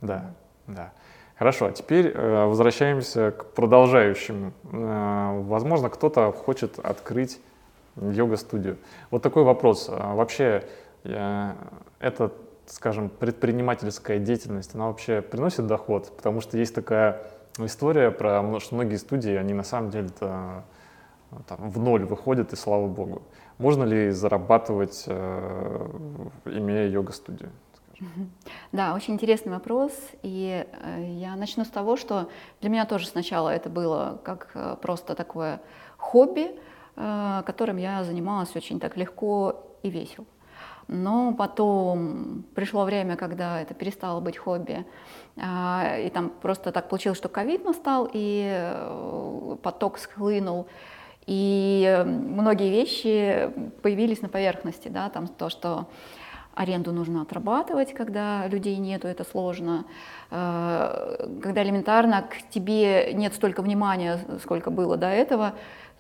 Да, да. Хорошо, а теперь э, возвращаемся к продолжающим. Э, возможно, кто-то хочет открыть йога-студию. Вот такой вопрос. А вообще, э, это, скажем, предпринимательская деятельность, она вообще приносит доход? Потому что есть такая история про, что многие студии, они на самом деле это там, в ноль выходит, и слава богу. Можно ли зарабатывать, э, имея йога-студию?
Да, очень интересный вопрос. И э, я начну с того, что для меня тоже сначала это было как э, просто такое хобби, которым я занималась очень так легко и весело. Но потом пришло время, когда это перестало быть хобби, и там просто так получилось, что ковид настал, и поток схлынул, и многие вещи появились на поверхности, да, там то, что аренду нужно отрабатывать, когда людей нету, это сложно. Э, когда элементарно к тебе нет столько внимания, сколько было до этого,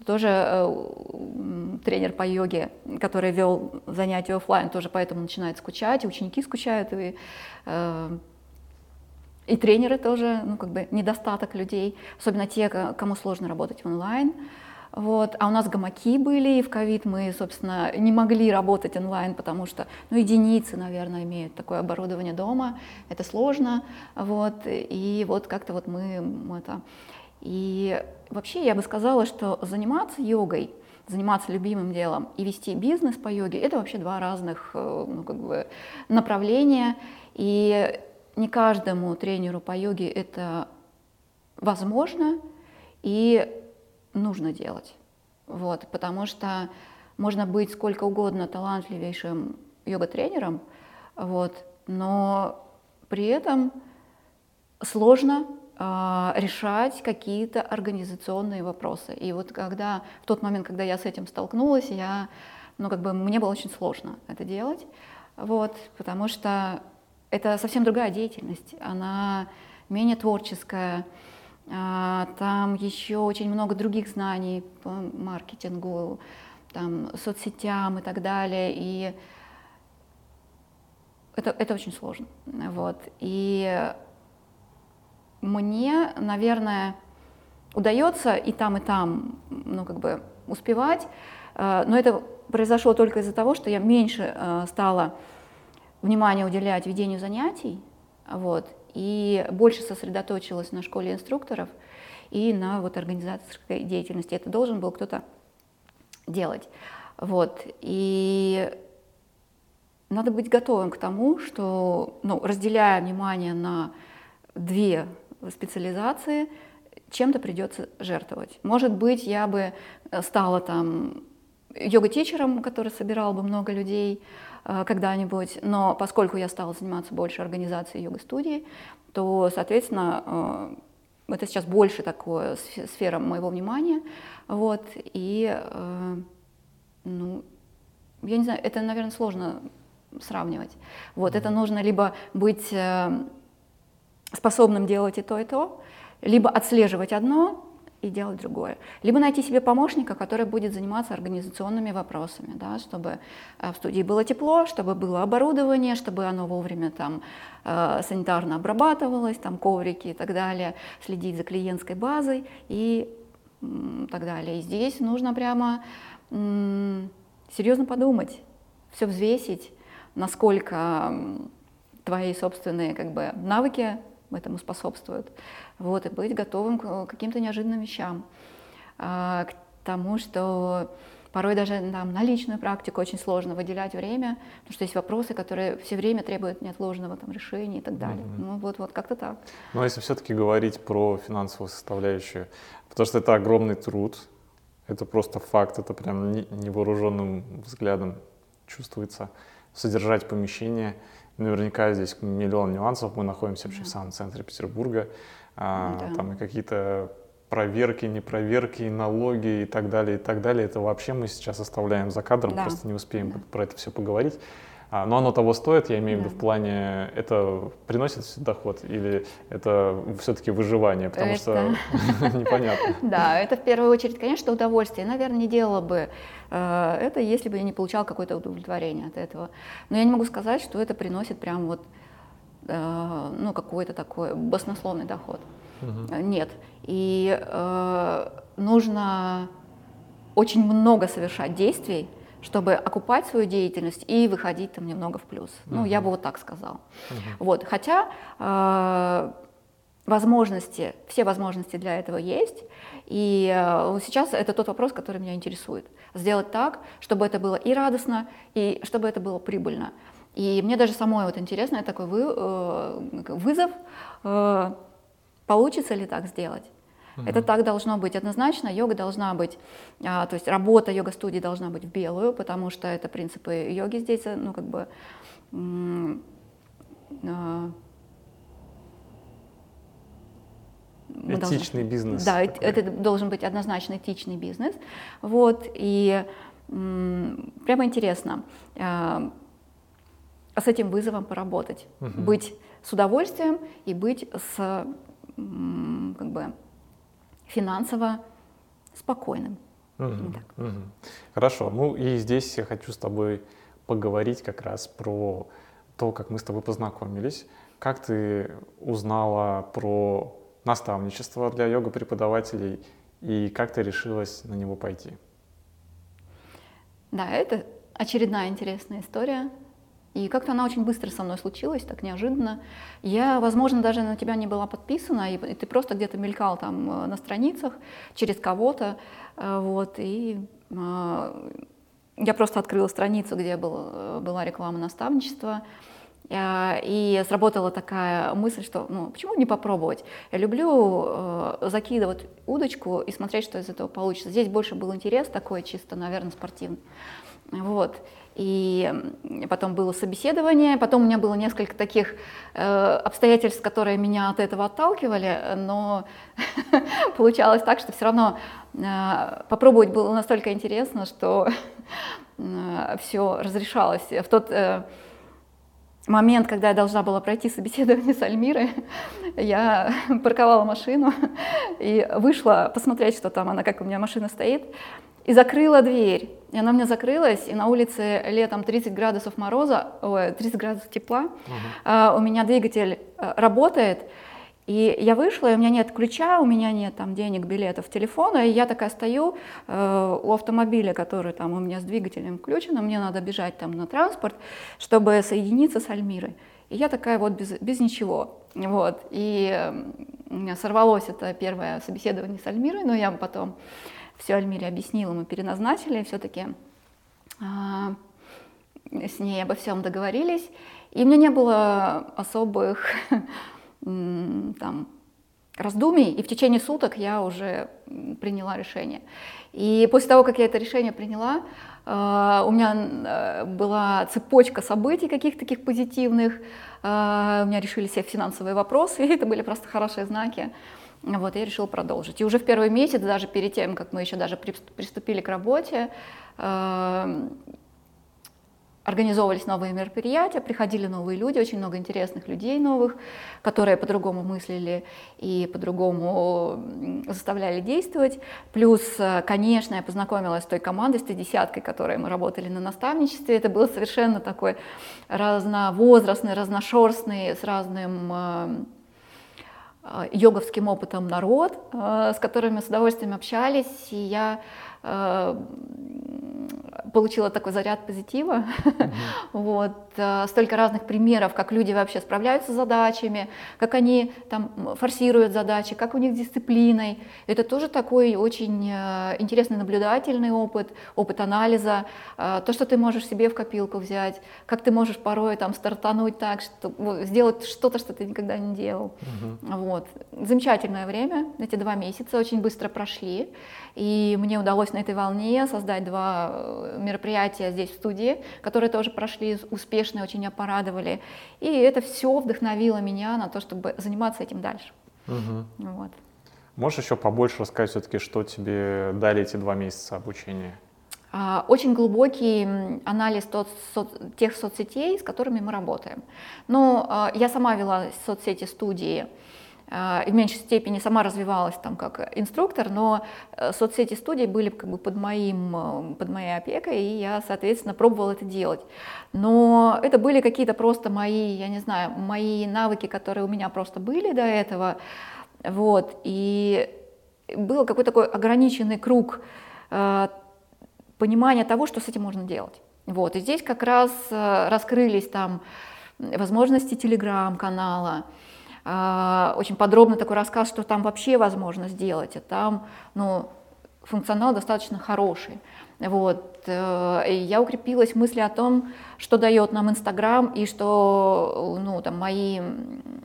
тоже э, тренер по йоге, который вел занятия офлайн, тоже поэтому начинает скучать, ученики скучают, и, э, и тренеры тоже, ну как бы недостаток людей, особенно те, кому сложно работать онлайн. Вот. А у нас гамаки были, и в ковид мы, собственно, не могли работать онлайн, потому что ну, единицы, наверное, имеют такое оборудование дома, это сложно. Вот. И вот как-то вот мы это... И вообще я бы сказала, что заниматься йогой, заниматься любимым делом и вести бизнес по йоге, это вообще два разных э, ну, как бы направления. И не каждому тренеру по йоге это возможно. И нужно делать. Вот, потому что можно быть сколько угодно талантливейшим йога-тренером, вот, но при этом сложно решать какие-то организационные вопросы. И вот когда в тот момент, когда я с этим столкнулась, я, ну как бы мне было очень сложно это делать, вот, потому что это совсем другая деятельность, она менее творческая, а, там еще очень много других знаний по маркетингу, там, соцсетям и так далее. И это, это очень сложно. Вот. И мне, наверное, удается и там, и там, ну, как бы успевать, а, но это произошло только из-за того, что я меньше а, стала внимание уделять ведению занятий, вот, и больше сосредоточилась на школе инструкторов и на вот организаторской деятельности. Это должен был кто-то делать. Вот. И надо быть готовым к тому, что, ну, разделяя внимание на две специализации, чем-то придется жертвовать. Может быть, я бы стала там йога-тичером, который собирал бы много людей э, когда-нибудь, но поскольку я стала заниматься больше организацией йога-студии, то, соответственно, э, это сейчас больше такое сфера моего внимания, вот, и, э, ну, я не знаю, это, наверное, сложно сравнивать. Вот, это нужно либо быть способным делать и то, и то, либо отслеживать одно и делать другое. Либо найти себе помощника, который будет заниматься организационными вопросами, да, чтобы э, в студии было тепло, чтобы было оборудование, чтобы оно вовремя там э, санитарно обрабатывалось, там коврики и так далее, следить за клиентской базой и так далее. И здесь нужно прямо серьезно подумать, все взвесить, насколько твои собственные как бы, навыки этому способствуют. Вот, и быть готовым к каким-то неожиданным вещам, а, к тому, что порой даже нам на личную практику очень сложно выделять время, потому что есть вопросы, которые все время требуют неотложного там, решения и так далее. Mm-hmm. Ну вот, вот как-то так.
Ну а если все-таки говорить про финансовую составляющую, потому что это огромный труд, это просто факт, это прям невооруженным взглядом чувствуется. Содержать помещение, наверняка здесь миллион нюансов, мы находимся вообще yeah. в самом центре Петербурга, а, да. там и какие-то проверки, непроверки, налоги и так далее, и так далее. Это вообще мы сейчас оставляем за кадром, да. просто не успеем да. про это все поговорить. А, но оно того стоит, я имею в виду в плане, это приносит доход или это все-таки выживание, потому это... что [LAUGHS] [LAUGHS] непонятно.
Да, это в первую очередь, конечно, удовольствие. Наверное, не делала бы э, это, если бы я не получала какое-то удовлетворение от этого. Но я не могу сказать, что это приносит прям вот Э, ну, какой-то такой баснословный доход. Угу. Нет. И э, нужно очень много совершать действий, чтобы окупать свою деятельность и выходить там немного в плюс. Угу. Ну, я бы вот так сказала. Угу. Вот. Хотя э, возможности, все возможности для этого есть. И э, сейчас это тот вопрос, который меня интересует. Сделать так, чтобы это было и радостно, и чтобы это было прибыльно. И мне даже самой вот интересно такой вы, э, вызов, э, получится ли так сделать. Mm-hmm. Это так должно быть однозначно. Йога должна быть, а, то есть работа йога-студии должна быть в белую, потому что это принципы йоги здесь, ну как бы
а, этичный должны, бизнес.
Да, такой. это должен быть однозначно этичный бизнес. Вот, и прямо интересно. А, с этим вызовом поработать, угу. быть с удовольствием и быть с как бы финансово спокойным.
Угу. Угу. Хорошо. Ну и здесь я хочу с тобой поговорить как раз про то, как мы с тобой познакомились. Как ты узнала про наставничество для йога-преподавателей и как ты решилась на него пойти?
Да, это очередная интересная история. И как-то она очень быстро со мной случилась, так неожиданно. Я, возможно, даже на тебя не была подписана, и ты просто где-то мелькал там э, на страницах через кого-то. Э, вот, и э, я просто открыла страницу, где был, была реклама наставничества. И сработала такая мысль, что ну, почему не попробовать? Я люблю э, закидывать удочку и смотреть, что из этого получится. Здесь больше был интерес такой чисто, наверное, спортивный. Вот. И потом было собеседование, потом у меня было несколько таких э, обстоятельств, которые меня от этого отталкивали, но [LAUGHS] получалось так, что все равно э, попробовать было настолько интересно, что [LAUGHS] э, все разрешалось. В тот э, момент, когда я должна была пройти собеседование с Альмирой, [LAUGHS] я парковала машину и вышла посмотреть, что там она, как у меня машина стоит, и закрыла дверь. И она мне закрылась, и на улице летом 30 градусов мороза, ой, 30 градусов тепла, uh, у меня двигатель uh, работает, И я вышла, и у меня нет ключа, у меня нет там денег, билетов, телефона, и я такая стою э, у автомобиля, который там у меня с двигателем включен, мне надо бежать там на транспорт, чтобы соединиться с Альмирой. И я такая вот без, без ничего. Вот. И э, у меня сорвалось это первое собеседование с Альмирой, но я потом все Альмире объяснила, мы переназначили, все-таки э, с ней обо всем договорились. И у меня не было особых [LAUGHS] там, раздумий, и в течение суток я уже приняла решение. И после того, как я это решение приняла, э, у меня э, была цепочка событий каких-то таких позитивных, э, у меня решили все финансовые вопросы, [LAUGHS] и это были просто хорошие знаки. Вот, я решила продолжить. И уже в первый месяц, даже перед тем, как мы еще даже приступили к работе, организовывались новые мероприятия, приходили новые люди, очень много интересных людей новых, которые по-другому мыслили и по-другому заставляли действовать. Плюс, э, конечно, я познакомилась с той командой, с той десяткой, которой мы работали на наставничестве. Это был совершенно такой разновозрастный, разношерстный, с разным э, э, йоговским опытом народ, с которыми с удовольствием общались, и я получила такой заряд позитива. Mm-hmm. [LAUGHS] вот, э, столько разных примеров, как люди вообще справляются с задачами, как они там форсируют задачи, как у них с дисциплиной. Это тоже такой очень э, интересный наблюдательный опыт, опыт анализа, э, то, что ты можешь себе в копилку взять, как ты можешь порой там стартануть так, что, сделать что-то, что ты никогда не делал. Mm-hmm. Вот. Замечательное время, эти два месяца очень быстро прошли. И мне удалось на этой волне создать два э, мероприятия здесь в студии, которые тоже прошли успешно, очень порадовали. И это все вдохновило меня на то, чтобы заниматься этим дальше. Угу.
Вот. Можешь еще побольше рассказать все-таки, что тебе дали эти два месяца обучения?
А, очень глубокий анализ тот, со, тех соцсетей, с которыми мы работаем. Ну, а, я сама вела соцсети студии, и в меньшей степени сама развивалась там как инструктор, но э, соцсети студии были как бы под, моим, э, под моей опекой, и я, соответственно, пробовала это делать. Но это были какие-то просто мои, я не знаю, мои навыки, которые у меня просто были до этого, вот, и был какой-то такой ограниченный круг э, понимания того, что с этим можно делать. Вот, и здесь как раз раскрылись там возможности телеграм-канала, а, очень подробно такой рассказ, что там вообще возможно сделать, и там ну, функционал достаточно хороший. Вот. Э, я укрепилась в мысли о том, что дает нам Инстаграм, и что ну, там, мои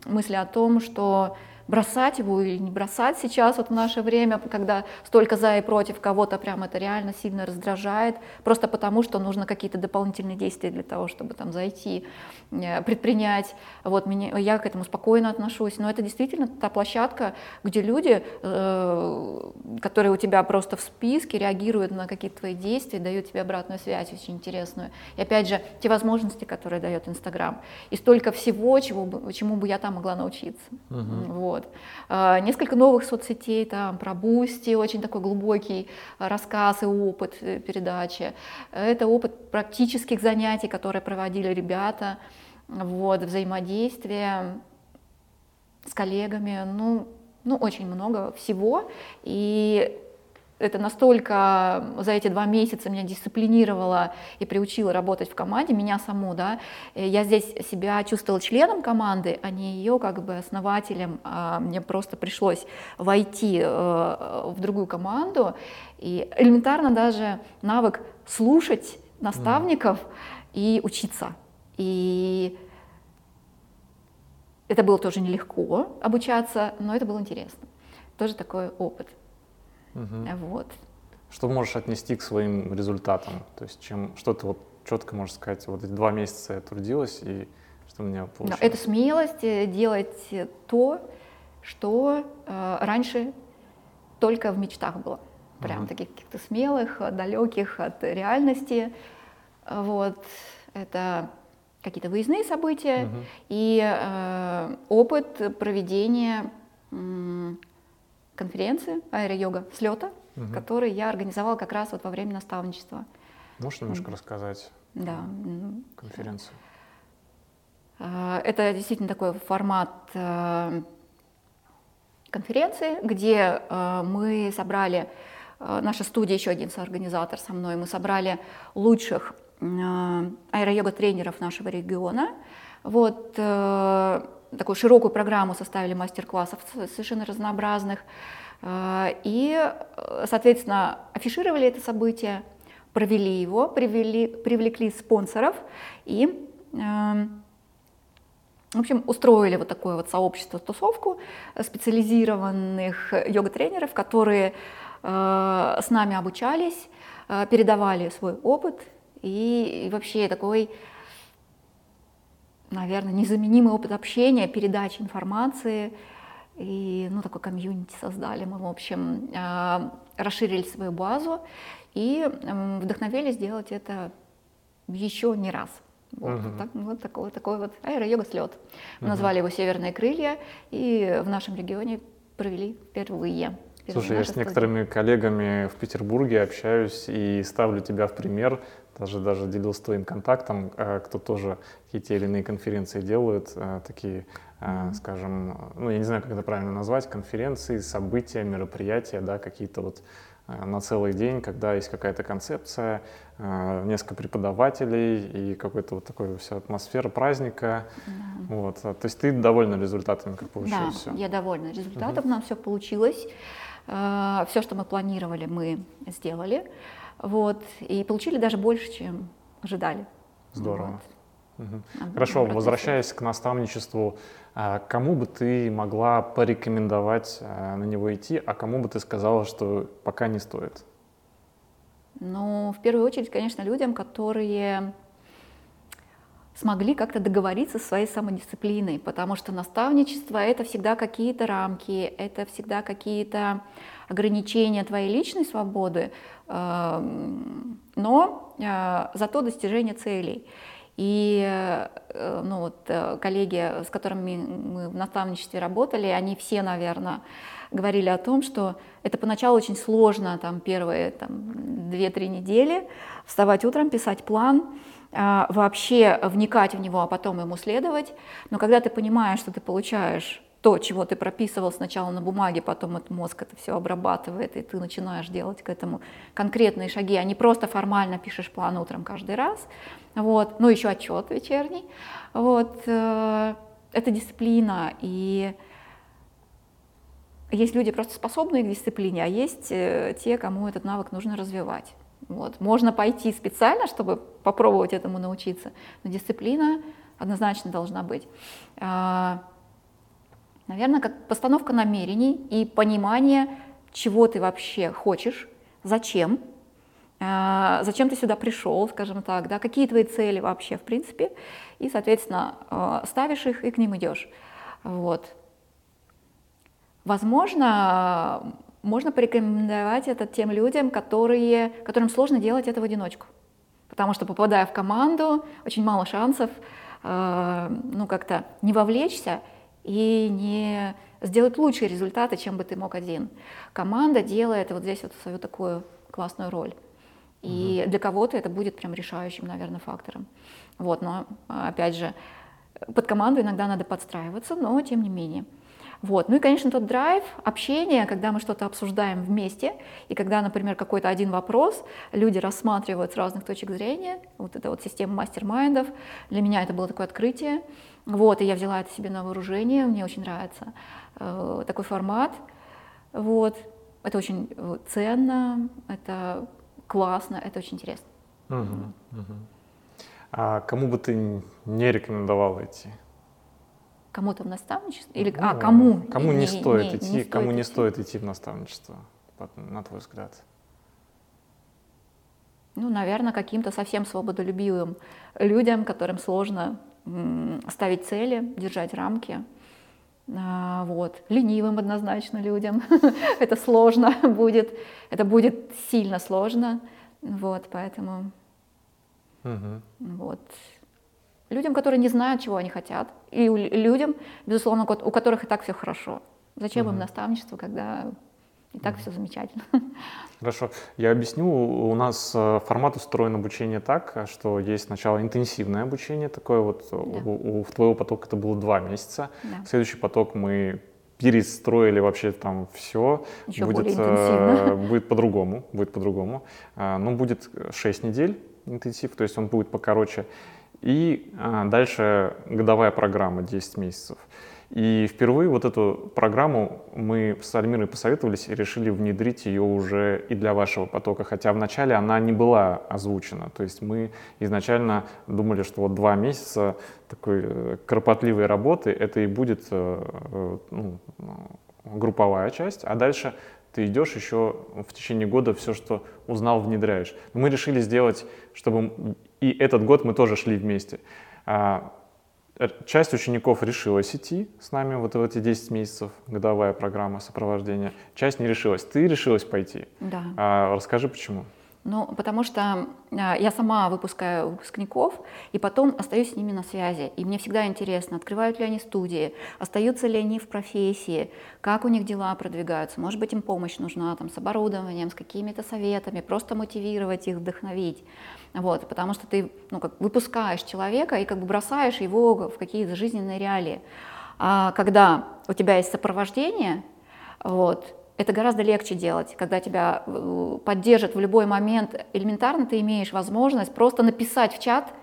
мысли о том, что бросать его или не бросать сейчас вот в наше время, когда столько за и против кого-то, прям это реально сильно раздражает, просто потому что нужно какие-то дополнительные действия для того, чтобы там зайти, э, предпринять. Вот меня, я к этому спокойно отношусь, но это действительно та площадка, где люди, э, которые у тебя просто в списке, реагируют на какие-то твои действия, дают тебе обратную связь очень интересную. И опять же, те возможности, которые дает Инстаграм. И столько всего, чего, чему бы я там могла научиться. Uh-huh. Вот. Вот. А, несколько новых соцсетей, там, про Бусти, очень такой глубокий рассказ и опыт э, передачи. Это опыт практических занятий, которые проводили ребята, вот, взаимодействие с коллегами, ну, ну, очень много всего. И это настолько за эти два месяца меня дисциплинировало и приучило работать в команде, меня саму, да, я здесь себя чувствовала членом команды, а не ее как бы основателем, а мне просто пришлось войти э, в другую команду, и элементарно даже навык слушать наставников mm. и учиться. И это было тоже нелегко обучаться, но это было интересно. Тоже такой опыт. Угу. Вот.
Что можешь отнести к своим результатам? То есть чем, что ты вот четко можешь сказать, вот эти два месяца я трудилась, и что у меня получилось?
Это смелость э, делать то, что э, раньше только в мечтах было. Прям uh таких каких-то смелых, далеких от реальности. Вот. Это какие-то выездные события uh и э, опыт проведения конференции аэро-йога слета, угу. который я организовала как раз вот во время наставничества.
Можешь немножко mm. рассказать
да.
конференцию?
А, это действительно такой формат, э, конференции, где э, мы собрали, э, наша студия, еще один соорганизатор со мной, мы собрали лучших э, аэро-йога-тренеров нашего региона. Вот э, такую широкую программу составили мастер-классов совершенно разнообразных. Э, и, э, соответственно, афишировали это событие, провели его, привели, привлекли спонсоров и эм, в общем, устроили вот такое вот сообщество, тусовку специализированных йога-тренеров, которые э, с нами обучались, э, передавали свой опыт и вообще такой, наверное, незаменимый опыт общения, передачи информации. И, ну, такой комьюнити создали мы, в общем, э, расширили свою базу и вдохновили сделать это еще не раз. Вот, угу. так, вот такой, такой вот аэро-йога слет. Мы угу. назвали его «Северные крылья» и в нашем регионе провели впервые.
Слушай, я с некоторыми коллегами в Петербурге общаюсь и ставлю тебя в пример, даже, даже делился твоим контактом, э, кто тоже какие-то или иные конференции делают, э, такие, mm-hmm. скажем, ну, я не знаю, как это правильно назвать, конференции, события, мероприятия, да, какие-то вот Э, на целый день, когда есть какая-то концепция, э, несколько преподавателей и какой-то вот такой вся атмосфера праздника. Да. Вот. А, то есть ты довольна результатами, как получилось
да, все? я довольна результатом, угу. нам все получилось. Э, все, что мы планировали, мы сделали. Вот. И получили даже больше, чем ожидали.
Здорово. Вот. Угу. Хорошо, возвращаясь к наставничеству, а кому бы ты могла порекомендовать э, на него идти, а кому бы ты сказала, что пока не стоит?
Ну, в первую очередь, конечно, людям, которые смогли как-то договориться со своей самодисциплиной, потому что наставничество — это всегда какие-то рамки, это всегда какие-то ограничения твоей личной свободы, эм, но э, зато достижение целей. И э, ну, вот, э, коллеги, с которыми мы в наставничестве работали, они все, наверное, говорили о том, что это поначалу очень сложно, там, первые там, 2-3 недели, вставать утром, писать план, вообще вникать в него, а потом ему следовать. Но когда ты понимаешь, что ты получаешь то, чего ты прописывал сначала на бумаге, потом этот мозг это все обрабатывает, и ты начинаешь делать к этому конкретные шаги, а не просто формально пишешь план утром каждый раз, вот, ну еще отчет вечерний, вот, э, это дисциплина, и есть люди просто способные к дисциплине, а есть э, те, кому этот навык нужно развивать. Вот. Можно пойти специально, чтобы попробовать этому научиться, но дисциплина однозначно должна быть. А, Наверное, как постановка намерений и понимание, чего ты вообще хочешь, зачем, э, зачем ты сюда пришел, скажем так, да, какие твои цели вообще, в принципе, и, соответственно, э, ставишь их и к ним идешь. Вот. Возможно, можно порекомендовать это тем людям, которые, которым сложно делать это в одиночку. Потому что, попадая в команду, очень мало шансов э, ну, как-то не вовлечься и не сделать лучшие результаты, чем бы ты мог один. Команда делает вот здесь вот свою такую классную роль. И угу. для кого-то это будет прям решающим, наверное, фактором. Вот, но опять же, под команду иногда надо подстраиваться, но тем не менее. Вот. Ну и, конечно, тот драйв, общение, когда мы что-то обсуждаем вместе, и когда, например, какой-то один вопрос люди рассматривают с разных точек зрения, вот эта вот система мастер-майндов, для меня это было такое открытие, вот, и я взяла это себе на вооружение, мне очень нравится э, такой формат. Вот, это очень э, ценно, это классно, это очень интересно. Угу,
угу. А кому бы ты не рекомендовала идти?
Кому-то в наставничество? Или, ну, а, кому?
Кому не, не стоит не, идти, не кому стоит не стоит идти в наставничество, на твой взгляд?
Ну, наверное, каким-то совсем свободолюбивым людям, которым сложно ставить цели, держать рамки. А, вот. Ленивым однозначно людям. [LAUGHS] это сложно [LAUGHS] будет. Это будет сильно сложно. Вот, поэтому... Угу. Вот. Людям, которые не знают, чего они хотят. И людям, безусловно, у которых и так все хорошо. Зачем угу. им наставничество, когда и так все замечательно. [LAUGHS]
Хорошо. Я объясню. У нас э, формат устроен обучение так, что есть сначала интенсивное обучение такое вот. Да. У, у, в твоего потока это было два месяца. Да. Следующий поток мы перестроили вообще там все.
Еще
будет,
интенсивно. [LAUGHS]
будет по-другому, будет по-другому. Ну, будет 6 недель интенсив, то есть он будет покороче. И дальше годовая программа 10 месяцев. И впервые вот эту программу мы с Альмирой посоветовались и решили внедрить ее уже и для вашего потока, хотя вначале она не была озвучена. То есть мы изначально думали, что вот два месяца такой э, кропотливой работы это и будет э, ну, групповая часть, а дальше ты идешь еще в течение года все, что узнал, внедряешь. мы решили сделать, чтобы и этот год мы тоже шли вместе. А, Э, часть учеников решилась идти с нами вот в эти 10 месяцев, годовая программа сопровождения. Часть не решилась. Ты решилась пойти.
Да.
А, расскажи, почему.
Ну, потому что а, я сама выпускаю выпускников, и потом остаюсь с ними на связи. И мне всегда интересно, открывают ли они студии, остаются ли они в профессии, как у них дела продвигаются. Может быть, им помощь нужна там, с оборудованием, с какими-то советами, просто мотивировать их, вдохновить. Вот, потому что ты ну, как, выпускаешь человека и как бы бросаешь его в какие-то жизненные реалии. А когда у тебя есть сопровождение, вот, это гораздо легче делать, когда тебя э, поддержат в любой момент. Элементарно ты имеешь возможность просто написать в чат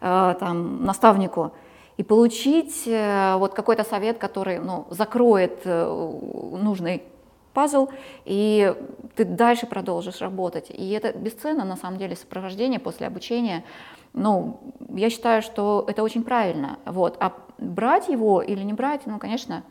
э, там, наставнику и получить э, вот какой-то совет, который ну, закроет нужный пазл, и ты дальше продолжишь работать. И это бесценно, на самом деле, сопровождение после обучения. Ну, я считаю, что это очень правильно. Вот. А брать его или не брать, ну, конечно,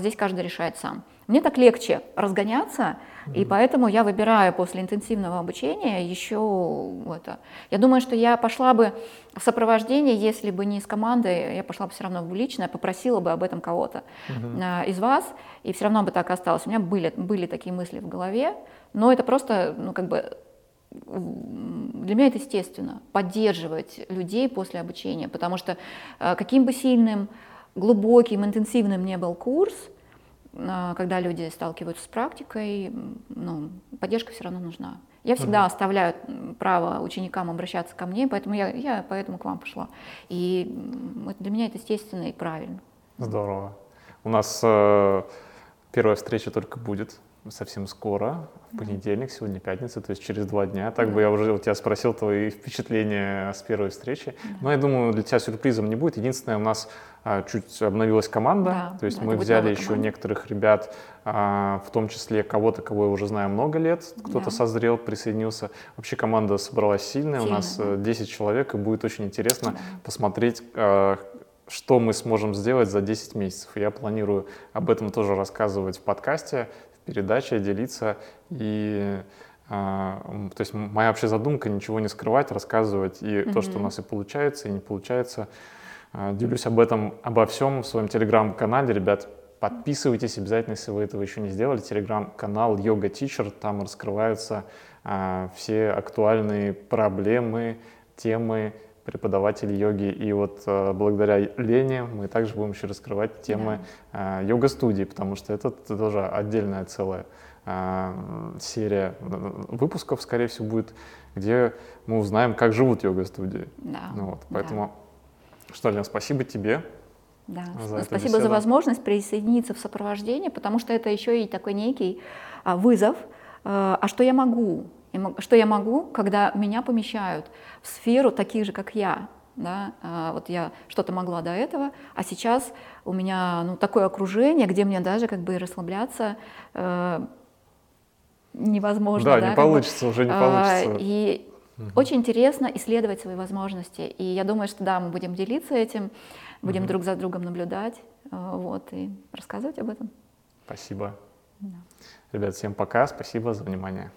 здесь каждый решает сам. Мне так легче разгоняться, mm-hmm. и поэтому я выбираю после интенсивного обучения еще это. Я думаю, что я пошла бы в сопровождение, если бы не с командой, я пошла бы все равно в личное, попросила бы об этом кого-то mm-hmm. из вас, и все равно бы так осталось. У меня были, были такие мысли в голове, но это просто, ну, как бы для меня это естественно, поддерживать людей после обучения, потому что э, каким бы сильным, глубоким, интенсивным не был курс, а, когда люди сталкиваются с практикой, ну, поддержка все равно нужна. Я всегда угу. оставляю право ученикам обращаться ко мне, поэтому я, я поэтому к вам пошла. И для меня это естественно и правильно.
Здорово. У нас э, первая встреча только будет совсем скоро, в понедельник, сегодня пятница, то есть через два дня. Так бы я уже у тебя спросил твои впечатления с первой встречи. Но я думаю, для тебя сюрпризом не будет. Единственное, у нас а, чуть обновилась команда,
да,
то есть мы взяли еще команда. некоторых ребят, а, в том числе кого-то, кого я уже знаю много лет, кто-то да. созрел, присоединился. Вообще команда собралась сильная, Сильно, у нас да. 10 э, человек, и будет очень интересно да. посмотреть, а, что мы сможем сделать за 10 месяцев. Я планирую об этом тоже рассказывать в подкасте передача, делиться. И а, то есть моя вообще задумка ничего не скрывать, рассказывать и mm-hmm. то, что у нас и получается, и не получается. А, делюсь об этом, обо всем в своем телеграм-канале. Ребят, подписывайтесь обязательно, если вы этого еще не сделали. Телеграм-канал Yoga Teacher, там раскрываются а, все актуальные проблемы, темы, преподаватель йоги. И вот э, благодаря Лене мы также будем еще раскрывать темы да. э, йога-студии, потому что это тоже отдельная целая э, серия выпусков, скорее всего, будет, где мы узнаем, как живут йога-студии.
Да.
Ну, вот, поэтому, да. что, Лен, спасибо тебе.
Да, за спасибо за возможность присоединиться в сопровождение, потому что это еще и такой некий а, вызов. А что я могу? Что я могу, когда меня помещают в сферу таких же, как я? Да? А, вот я что-то могла до этого, а сейчас у меня ну, такое окружение, где мне даже как бы расслабляться э, невозможно.
Да, да не получится, бы. уже не получится.
А, и угу. очень интересно исследовать свои возможности. И я думаю, что да, мы будем делиться этим, будем угу. друг за другом наблюдать э, вот, и рассказывать об этом.
Спасибо. Да. Ребят, всем пока, спасибо за внимание.